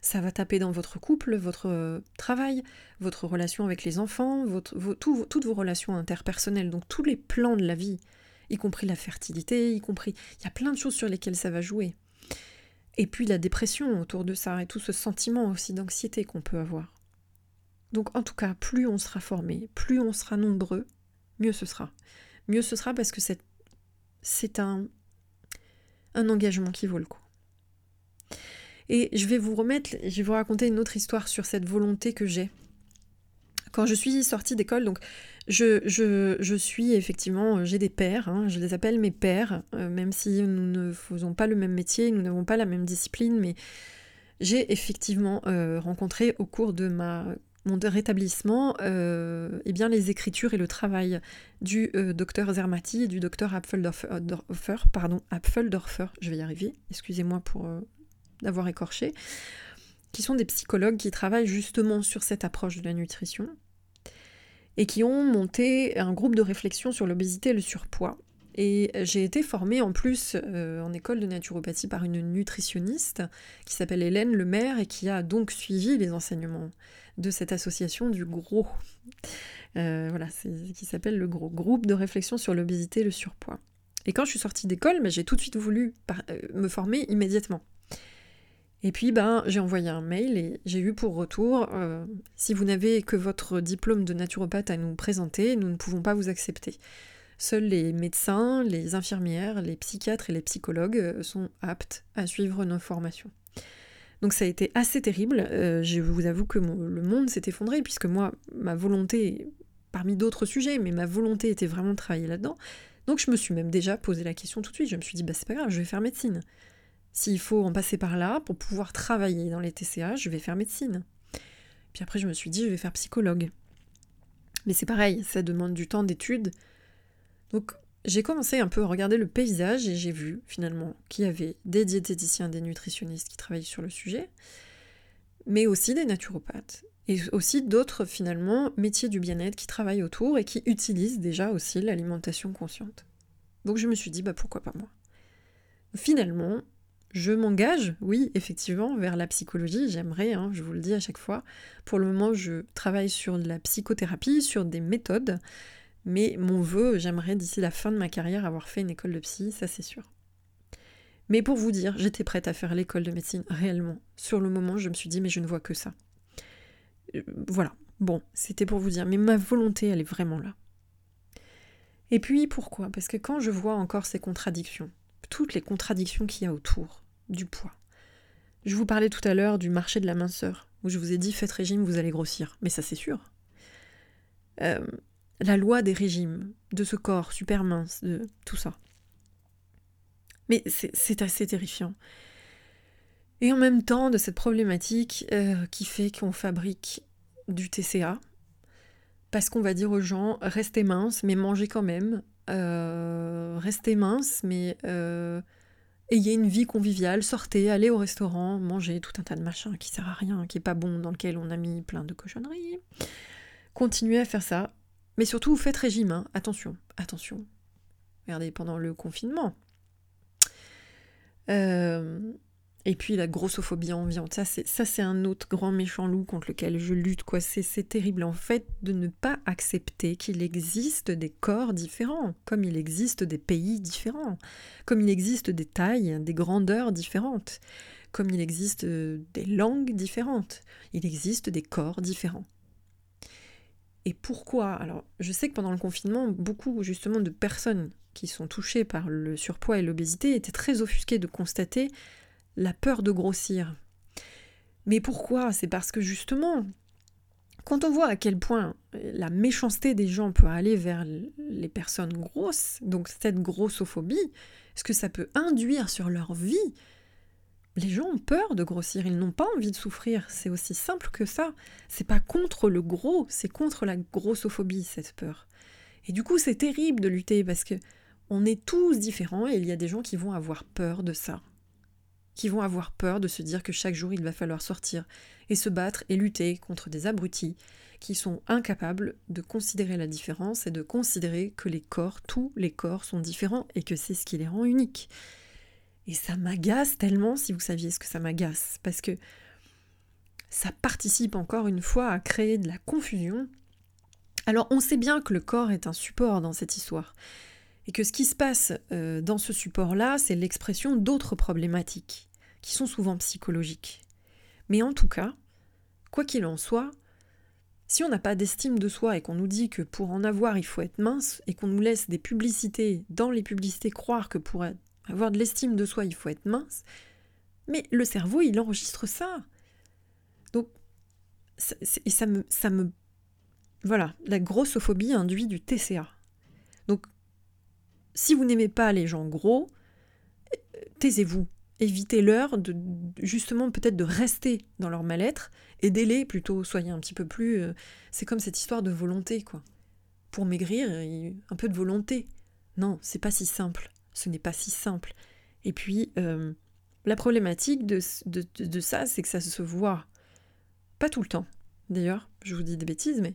Ça va taper dans votre couple, votre euh, travail, votre relation avec les enfants, toutes vos relations interpersonnelles, donc tous les plans de la vie y compris la fertilité, y compris... Il y a plein de choses sur lesquelles ça va jouer. Et puis la dépression autour de ça, et tout ce sentiment aussi d'anxiété qu'on peut avoir. Donc en tout cas, plus on sera formé, plus on sera nombreux, mieux ce sera. Mieux ce sera parce que c'est un, un engagement qui vaut le coup. Et je vais vous remettre, je vais vous raconter une autre histoire sur cette volonté que j'ai. Quand je suis sortie d'école, donc je, je, suis effectivement, euh, j'ai des pères, hein, je les appelle mes pères, euh, même si nous ne faisons pas le même métier, nous n'avons pas la même discipline, mais j'ai effectivement euh, rencontré au cours de ma mon rétablissement eh bien les écritures et le travail du docteur Zermati et du docteur Apfeldorfer, pardon, Apfeldorfer, je vais y arriver, excusez-moi pour d'avoir écorché, qui sont des psychologues qui travaillent justement sur cette approche de la nutrition et qui ont monté un groupe de réflexion sur l'obésité et le surpoids. Et j'ai été formée en plus euh, en école de naturopathie par une nutritionniste qui s'appelle Hélène Lemaire et qui a donc suivi les enseignements de cette association du GROS. Euh, voilà, qui s'appelle le GROS, groupe de réflexion sur l'obésité et le surpoids. Et quand je suis sortie d'école, mais j'ai tout de suite voulu euh, me former immédiatement. Et puis ben, j'ai envoyé un mail et j'ai eu pour retour euh, si vous n'avez que votre diplôme de naturopathe à nous présenter, nous ne pouvons pas vous accepter. Seuls les médecins, les infirmières, les psychiatres et les psychologues euh, sont aptes à suivre nos formations. Donc ça a été assez terrible. Euh, je vous avoue que le monde s'est effondré puisque moi, ma volonté, parmi d'autres sujets, mais ma volonté était vraiment de travailler là-dedans. Donc je me suis même déjà posé la question tout de suite. Je me suis dit, bah c'est pas grave, je vais faire médecine. S'il faut en passer par là pour pouvoir travailler dans les TCA, je vais faire médecine. Puis après, je me suis dit, je vais faire psychologue. Mais c'est pareil, ça demande du temps d'étude. Donc, j'ai commencé un peu à regarder le paysage et j'ai vu finalement qu'il y avait des diététiciens, des nutritionnistes qui travaillaient sur le sujet, mais aussi des naturopathes et aussi d'autres finalement métiers du bien-être qui travaillent autour et qui utilisent déjà aussi l'alimentation consciente. Donc je me suis dit bah pourquoi pas moi? Finalement, je m'engage, oui, effectivement, vers la psychologie. J'aimerais, hein, je vous le dis à chaque fois. Pour le moment, je travaille sur de la psychothérapie, sur des méthodes. Mais mon vœu, j'aimerais d'ici la fin de ma carrière avoir fait une école de psy, ça c'est sûr. Mais pour vous dire, j'étais prête à faire l'école de médecine réellement. Sur le moment, je me suis dit, mais je ne vois que ça. Euh, voilà, bon, c'était pour vous dire, mais ma volonté, elle est vraiment là. Et puis pourquoi? Parce que quand je vois encore ces contradictions, toutes les contradictions qu'il y a autour du poids, je vous parlais tout à l'heure du marché de la minceur, où je vous ai dit faites régime, vous allez grossir. Mais ça c'est sûr. Euh, la loi des régimes, de ce corps super mince, de tout ça. Mais c'est assez terrifiant. Et en même temps, de cette problématique euh, qui fait qu'on fabrique du TCA, parce qu'on va dire aux gens, restez mince, mais mangez quand même. Euh, restez mince, mais ayez une vie conviviale, sortez, allez au restaurant, mangez tout un tas de machins qui sert à rien, qui est pas bon, dans lequel on a mis plein de cochonneries. Continuez à faire ça. Mais surtout, faites régime, hein. attention, attention. Regardez, pendant le confinement. Euh, et puis la grossophobie ambiante, ça c'est ça c'est un autre grand méchant loup contre lequel je lutte quoi. C'est terrible en fait de ne pas accepter qu'il existe des corps différents, comme il existe des pays différents, comme il existe des tailles, des grandeurs différentes, comme il existe euh, des langues différentes. Il existe des corps différents. Et pourquoi? Alors, je sais que pendant le confinement, beaucoup justement de personnes qui sont touchées par le surpoids et l'obésité étaient très offusquées de constater la peur de grossir. Mais pourquoi? C'est parce que justement, quand on voit à quel point la méchanceté des gens peut aller vers les personnes grosses, donc cette grossophobie, ce que ça peut induire sur leur vie, les gens ont peur de grossir, ils n'ont pas envie de souffrir, c'est aussi simple que ça. C'est pas contre le gros, c'est contre la grossophobie cette peur. Et du coup, c'est terrible de lutter parce que on est tous différents et il y a des gens qui vont avoir peur de ça qui vont avoir peur de se dire que chaque jour il va falloir sortir et se battre et lutter contre des abrutis qui sont incapables de considérer la différence et de considérer que les corps, tous les corps sont différents et que c'est ce qui les rend uniques. Et ça m'agace tellement si vous saviez ce que ça m'agace, parce que ça participe encore une fois à créer de la confusion. Alors on sait bien que le corps est un support dans cette histoire, et que ce qui se passe euh, dans ce support-là, c'est l'expression d'autres problématiques, qui sont souvent psychologiques. Mais en tout cas, quoi qu'il en soit, si on n'a pas d'estime de soi et qu'on nous dit que pour en avoir il faut être mince, et qu'on nous laisse des publicités, dans les publicités, croire que pour avoir de l'estime de soi il faut être mince, mais le cerveau il enregistre ça. Donc, et ça me, ça me. Voilà, la grossophobie induit du TCA. Si vous n'aimez pas les gens gros, taisez-vous. Évitez-leur de justement peut-être de rester dans leur mal-être. Aidez-les plutôt, soyez un petit peu plus. Euh, c'est comme cette histoire de volonté, quoi. Pour maigrir, un peu de volonté. Non, c'est pas si simple. Ce n'est pas si simple. Et puis, euh, la problématique de, de, de ça, c'est que ça se voit pas tout le temps. D'ailleurs, je vous dis des bêtises, mais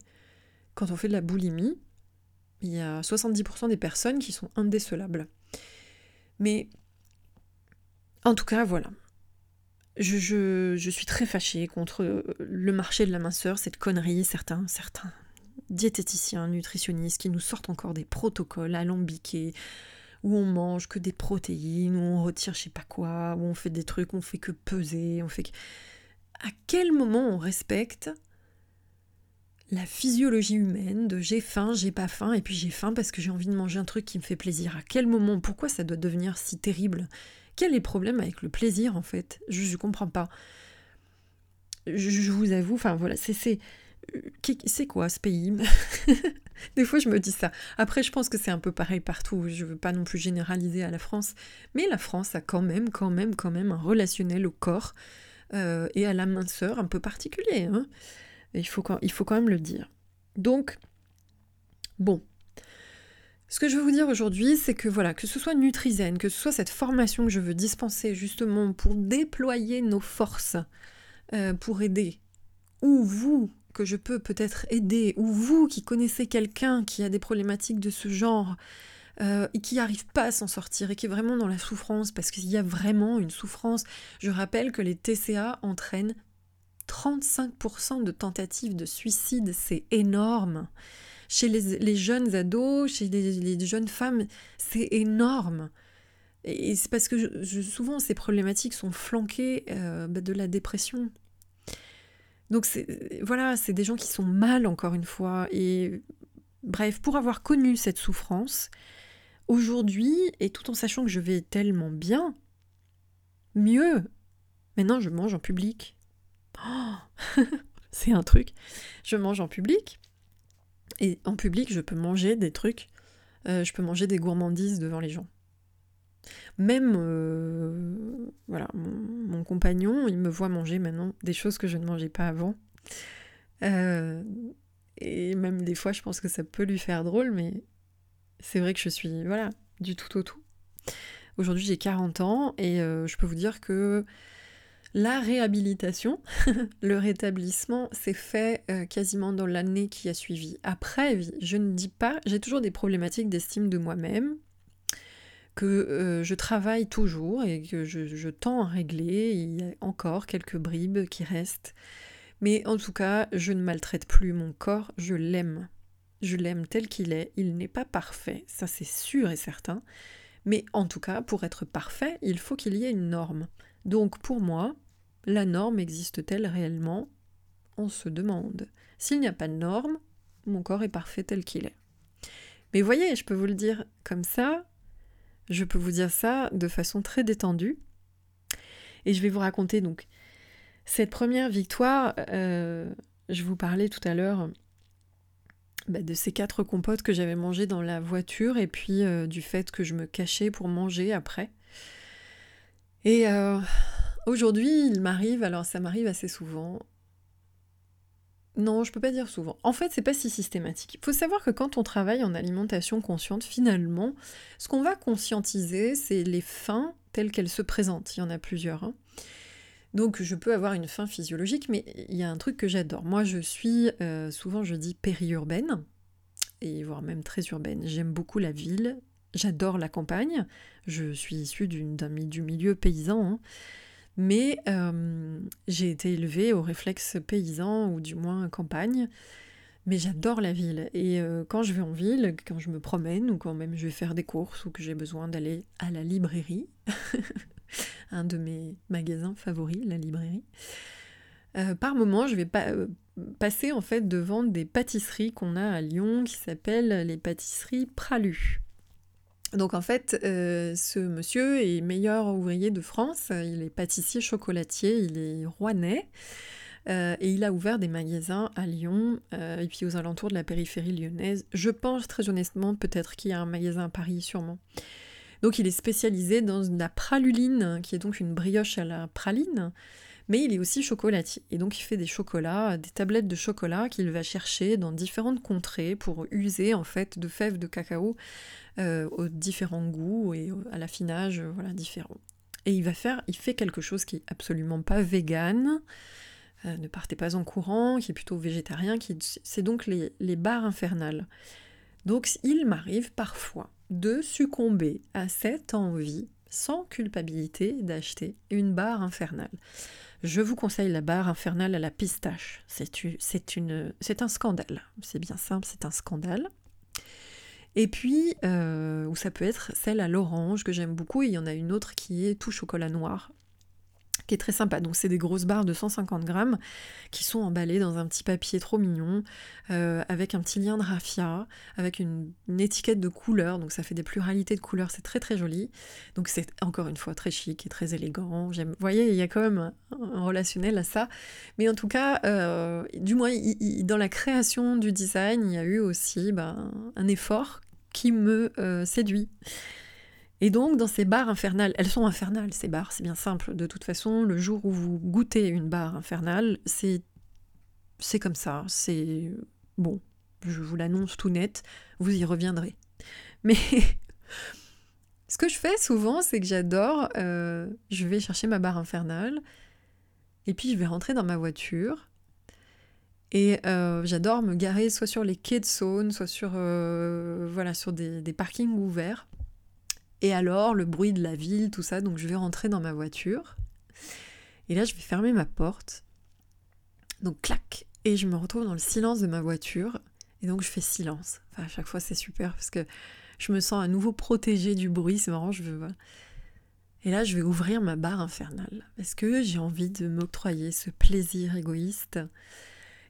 quand on fait de la boulimie, il y a 70% des personnes qui sont indécelables. Mais en tout cas, voilà. Je, suis très fâchée contre le marché de la minceur, cette connerie, certains, certains diététiciens, nutritionnistes qui nous sortent encore des protocoles alambiqués où on mange que des protéines, où on retire je sais pas quoi, où on fait des trucs, on fait que peser, on fait que... À quel moment on respecte la physiologie humaine de j'ai faim, j'ai pas faim, et puis j'ai faim parce que j'ai envie de manger un truc qui me fait plaisir. À quel moment Pourquoi ça doit devenir si terrible? Quel est le problème avec le plaisir en fait? Je, je comprends pas. Je, vous avoue, enfin voilà, c'est c'est c'est quoi ce pays? Des fois, je me dis ça. Après, je pense que c'est un peu pareil partout. Je veux pas non plus généraliser à la France, mais la France a quand même, quand même, quand même un relationnel au corps euh, et à la minceur un peu particulier. Hein il faut, quand même le dire. Donc, bon. Ce que je veux vous dire aujourd'hui, c'est que voilà, que ce soit Nutrizen, que ce soit cette formation que je veux dispenser justement pour déployer nos forces, euh, pour aider, ou vous que je peux peut-être aider, ou vous qui connaissez quelqu'un qui a des problématiques de ce genre, euh, et qui n'arrive pas à s'en sortir, et qui est vraiment dans la souffrance, parce qu'il y a vraiment une souffrance. Je rappelle que les TCA entraînent 35% de tentatives de suicide, c'est énorme. Chez les, jeunes ados, chez les, jeunes femmes, c'est énorme. Et c'est parce que souvent ces problématiques sont flanquées euh, bah, de la dépression. Donc voilà, c'est des gens qui sont mal encore une fois. Et bref, pour avoir connu cette souffrance, aujourd'hui, et tout en sachant que je vais tellement bien, mieux, maintenant je mange en public. C'est un truc. Je mange en public. Et en public, je peux manger des trucs. Euh, je peux manger des gourmandises devant les gens. Même, euh, voilà, mon, compagnon, il me voit manger maintenant des choses que je ne mangeais pas avant. Euh, et même des fois, je pense que ça peut lui faire drôle, mais c'est vrai que je suis, voilà, du tout au tout. Aujourd'hui, j'ai 40 ans et je peux vous dire que la réhabilitation, le rétablissement s'est fait euh, quasiment dans l'année qui a suivi. Après, je ne dis pas, j'ai toujours des problématiques d'estime de moi-même, que euh, je travaille toujours et que je, tends à régler. Il y a encore quelques bribes qui restent. Mais en tout cas, je ne maltraite plus mon corps, je l'aime. Je l'aime tel qu'il est. Il n'est pas parfait, ça c'est sûr et certain. Mais en tout cas, pour être parfait, il faut qu'il y ait une norme. Donc pour moi, la norme existe-t-elle réellement? On se demande. S'il n'y a pas de norme, mon corps est parfait tel qu'il est. Mais voyez, je peux vous le dire comme ça, je peux vous dire ça de façon très détendue. Et je vais vous raconter donc cette première victoire. Euh, je vous parlais tout à l'heure bah, de ces quatre compotes que j'avais mangées dans la voiture et puis euh, du fait que je me cachais pour manger après. Et euh, aujourd'hui, il m'arrive, alors ça m'arrive assez souvent. Non, je peux pas dire souvent. En fait, c'est pas si systématique. Il faut savoir que quand on travaille en alimentation consciente, finalement, ce qu'on va conscientiser, c'est les faim telles qu'elles se présentent. Il y en a plusieurs. Hein. Donc je peux avoir une faim physiologique, mais il y a un truc que j'adore. Moi, je suis, euh, souvent je dis périurbaine, et voire même très urbaine. J'aime beaucoup la ville, J'adore la campagne. Je suis issue du milieu paysan. Hein. Mais euh, j'ai été élevée au réflexe paysan, ou du moins campagne. Mais j'adore la ville. Et euh, quand je vais en ville, quand je me promène, ou quand même je vais faire des courses, ou que j'ai besoin d'aller à la librairie, un de mes magasins favoris, la librairie, euh, par moment, je vais pas, passer en fait devant des pâtisseries qu'on a à Lyon qui s'appellent les pâtisseries Pralu. Donc en fait, euh, ce monsieur est meilleur ouvrier de France, il est pâtissier chocolatier, il est rouennais, euh, et il a ouvert des magasins à Lyon euh, et puis aux alentours de la périphérie lyonnaise. Je pense très honnêtement peut-être qu'il y a un magasin à Paris sûrement. Donc il est spécialisé dans la praluline, qui est donc une brioche à la praline, mais il est aussi chocolatier. Et donc il fait des chocolats, des tablettes de chocolat qu'il va chercher dans différentes contrées pour user en fait de fèves de cacao euh, aux différents goûts et à l'affinage voilà, différent. Et il va faire, il fait quelque chose qui est absolument pas vegan, euh, ne partez pas en courant, qui est plutôt végétarien, qui, c'est donc les, les barres infernales. Donc il m'arrive parfois de succomber à cette envie sans culpabilité d'acheter une barre infernale. Je vous conseille la barre infernale à la pistache. C'est un scandale. C'est bien simple, c'est un scandale. Et puis, euh, ou ça peut être celle à l'orange que j'aime beaucoup. il y en a une autre qui est tout chocolat noir qui est très sympa. Donc c'est des grosses barres de 150 grammes qui sont emballées dans un petit papier trop mignon, euh, avec un petit lien de raffia, avec une, étiquette de couleur, donc ça fait des pluralités de couleurs, c'est très très joli. Donc c'est encore une fois très chic et très élégant. J'aime. Vous voyez, il y a quand même un, relationnel à ça. Mais en tout cas, euh, du moins dans la création du design, il y a eu aussi ben, un effort qui me euh, séduit. Et donc, dans ces barres infernales, elles sont infernales, ces barres, c'est bien simple. De toute façon, le jour où vous goûtez une barre infernale, c'est c'est comme ça, c'est bon, je vous l'annonce tout net, vous y reviendrez. Mais ce que je fais souvent, c'est que j'adore, euh, je vais chercher ma barre infernale, et puis je vais rentrer dans ma voiture, et euh, j'adore me garer soit sur les quais de Saône, soit sur, euh, voilà, sur des, des, parkings ouverts. Et alors, le bruit de la ville, tout ça, donc je vais rentrer dans ma voiture. Et là, je vais fermer ma porte. Donc, clac, et je me retrouve dans le silence de ma voiture. Et donc je fais silence. Enfin, à chaque fois c'est super parce que je me sens à nouveau protégée du bruit. C'est marrant, je veux. Et là, je vais ouvrir ma barre infernale parce que j'ai envie de m'octroyer ce plaisir égoïste.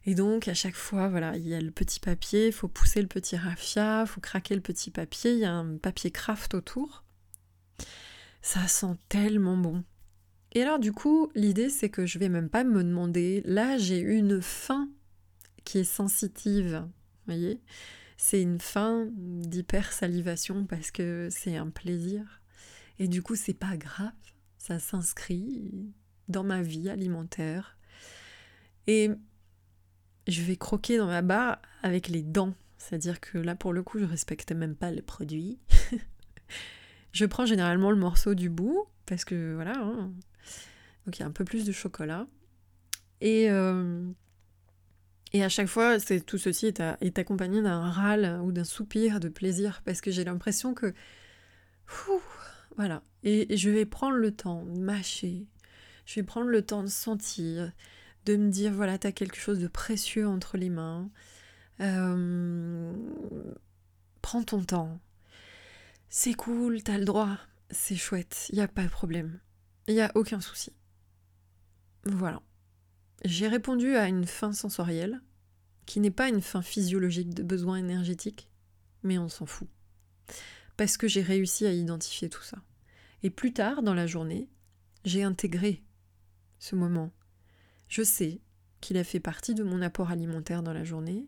Et donc, à chaque fois, voilà, il y a le petit papier, il faut pousser le petit raffia, il faut craquer le petit papier, il y a un papier craft autour. Ça sent tellement bon. Et alors, du coup, l'idée, c'est que je vais même pas me demander. Là, j'ai une faim qui est sensitive. Vous voyez C'est une faim d'hypersalivation parce que c'est un plaisir. Et du coup, c'est pas grave. Ça s'inscrit dans ma vie alimentaire. Et je vais croquer dans ma barre avec les dents. C'est-à-dire que là, pour le coup, je respecte même pas le produit. je prends généralement le morceau du bout parce que voilà, hein, donc il y a un peu plus de chocolat. Et, euh, à chaque fois, c'est, tout ceci est, accompagné d'un râle ou d'un soupir de plaisir parce que j'ai l'impression que. voilà. Et, je vais prendre le temps de mâcher. Je vais prendre le temps de sentir, de me dire voilà, tu as quelque chose de précieux entre les mains. Euh, prends ton temps. C'est cool, t'as le droit. C'est chouette, n'y a pas de problème. N'y a aucun souci. Voilà. J'ai répondu à une faim sensorielle, qui n'est pas une faim physiologique de besoin énergétique, mais on s'en fout. Parce que j'ai réussi à identifier tout ça. Et plus tard dans la journée, j'ai intégré ce moment. Je sais qu'il a fait partie de mon apport alimentaire dans la journée,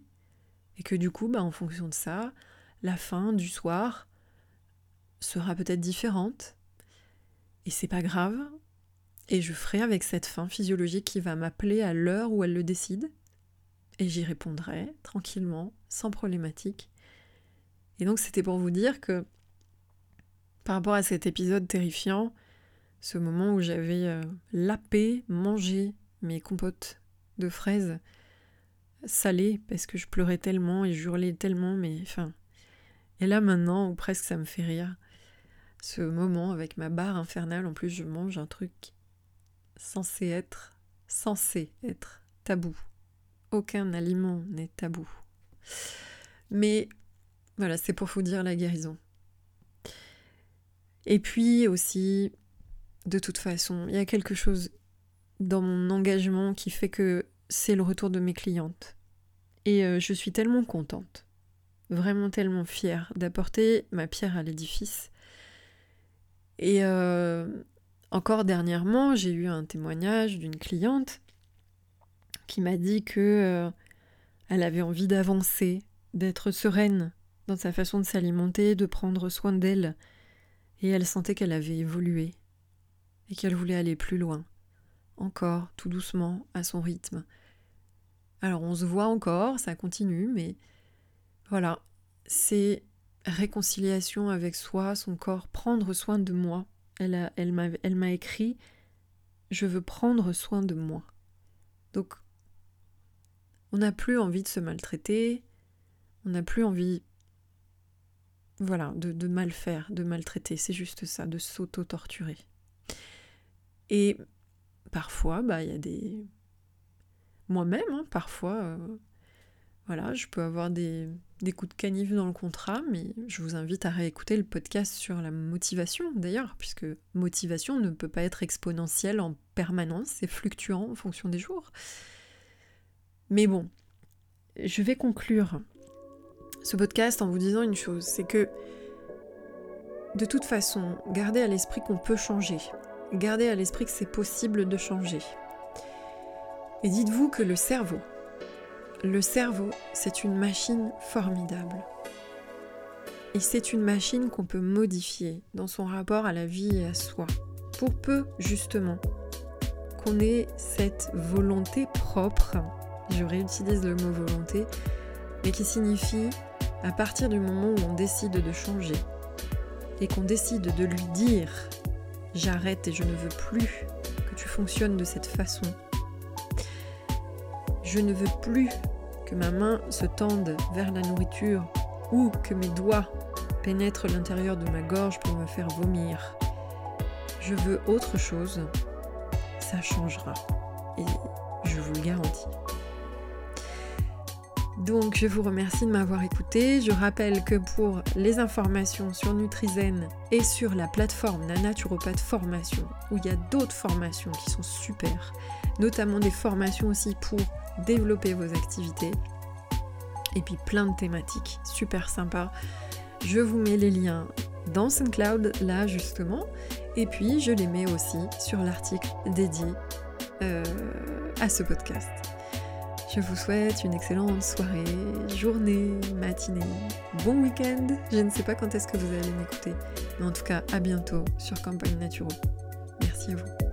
et que du coup, bah, en fonction de ça, la faim du soir sera peut-être différente, et c'est pas grave, et je ferai avec cette fin physiologique qui va m'appeler à l'heure où elle le décide. Et j'y répondrai tranquillement, sans problématique. Et donc c'était pour vous dire que par rapport à cet épisode terrifiant, ce moment où j'avais euh, lapé, mangé mes compotes de fraises salées parce que je pleurais tellement et j'hurlais tellement, mais enfin. Et là maintenant, où presque ça me fait rire, ce moment avec ma barre infernale, en plus je mange un truc censé être, censé être tabou. Aucun aliment n'est tabou. Mais voilà, c'est pour vous dire la guérison. Et puis aussi, de toute façon, il y a quelque chose dans mon engagement qui fait que c'est le retour de mes clientes. Et euh, je suis tellement contente, vraiment tellement fière d'apporter ma pierre à l'édifice. Et euh, encore dernièrement, j'ai eu un témoignage d'une cliente qui m'a dit que euh, elle avait envie d'avancer, d'être sereine dans sa façon de s'alimenter, de prendre soin d'elle, et elle sentait qu'elle avait évolué et qu'elle voulait aller plus loin, encore tout doucement, à son rythme. Alors on se voit encore, ça continue, mais voilà, c'est réconciliation avec soi, son corps, prendre soin de moi, elle, elle m'a écrit Je veux prendre soin de moi. Donc, on n'a plus envie de se maltraiter, on n'a plus envie, voilà, de, mal faire, de maltraiter, c'est juste ça, de s'auto-torturer. Et parfois, bah, il y a des. Moi-même, hein, parfois, euh, voilà, je peux avoir des, des coups de canif dans le contrat, mais je vous invite à réécouter le podcast sur la motivation d'ailleurs, puisque motivation ne peut pas être exponentielle en permanence, c'est fluctuant en fonction des jours. Mais bon, je vais conclure ce podcast en vous disant une chose, c'est que de toute façon, gardez à l'esprit qu'on peut changer. Gardez à l'esprit que c'est possible de changer. Et dites-vous que le cerveau, le cerveau, c'est une machine formidable. Et c'est une machine qu'on peut modifier dans son rapport à la vie et à soi. Pour peu, justement, qu'on ait cette volonté propre, je réutilise le mot volonté, mais qui signifie à partir du moment où on décide de changer et qu'on décide de lui dire j'arrête et je ne veux plus que tu fonctionnes de cette façon. Je ne veux plus que ma main se tende vers la nourriture ou que mes doigts pénètrent l'intérieur de ma gorge pour me faire vomir. Je veux autre chose, ça changera. Et je vous le garantis. Donc je vous remercie de m'avoir écouté. Je rappelle que pour les informations sur Nutrizen et sur la plateforme La Naturopathe Formation, où il y a d'autres formations qui sont super, notamment des formations aussi pour développer vos activités, et puis plein de thématiques super sympas. Je vous mets les liens dans SoundCloud là justement, et puis je les mets aussi sur l'article dédié euh, à ce podcast. Je vous souhaite une excellente soirée, journée, matinée, bon week-end. Je ne sais pas quand est-ce que vous allez m'écouter, mais en tout cas à bientôt sur Campagne Naturo. Merci à vous.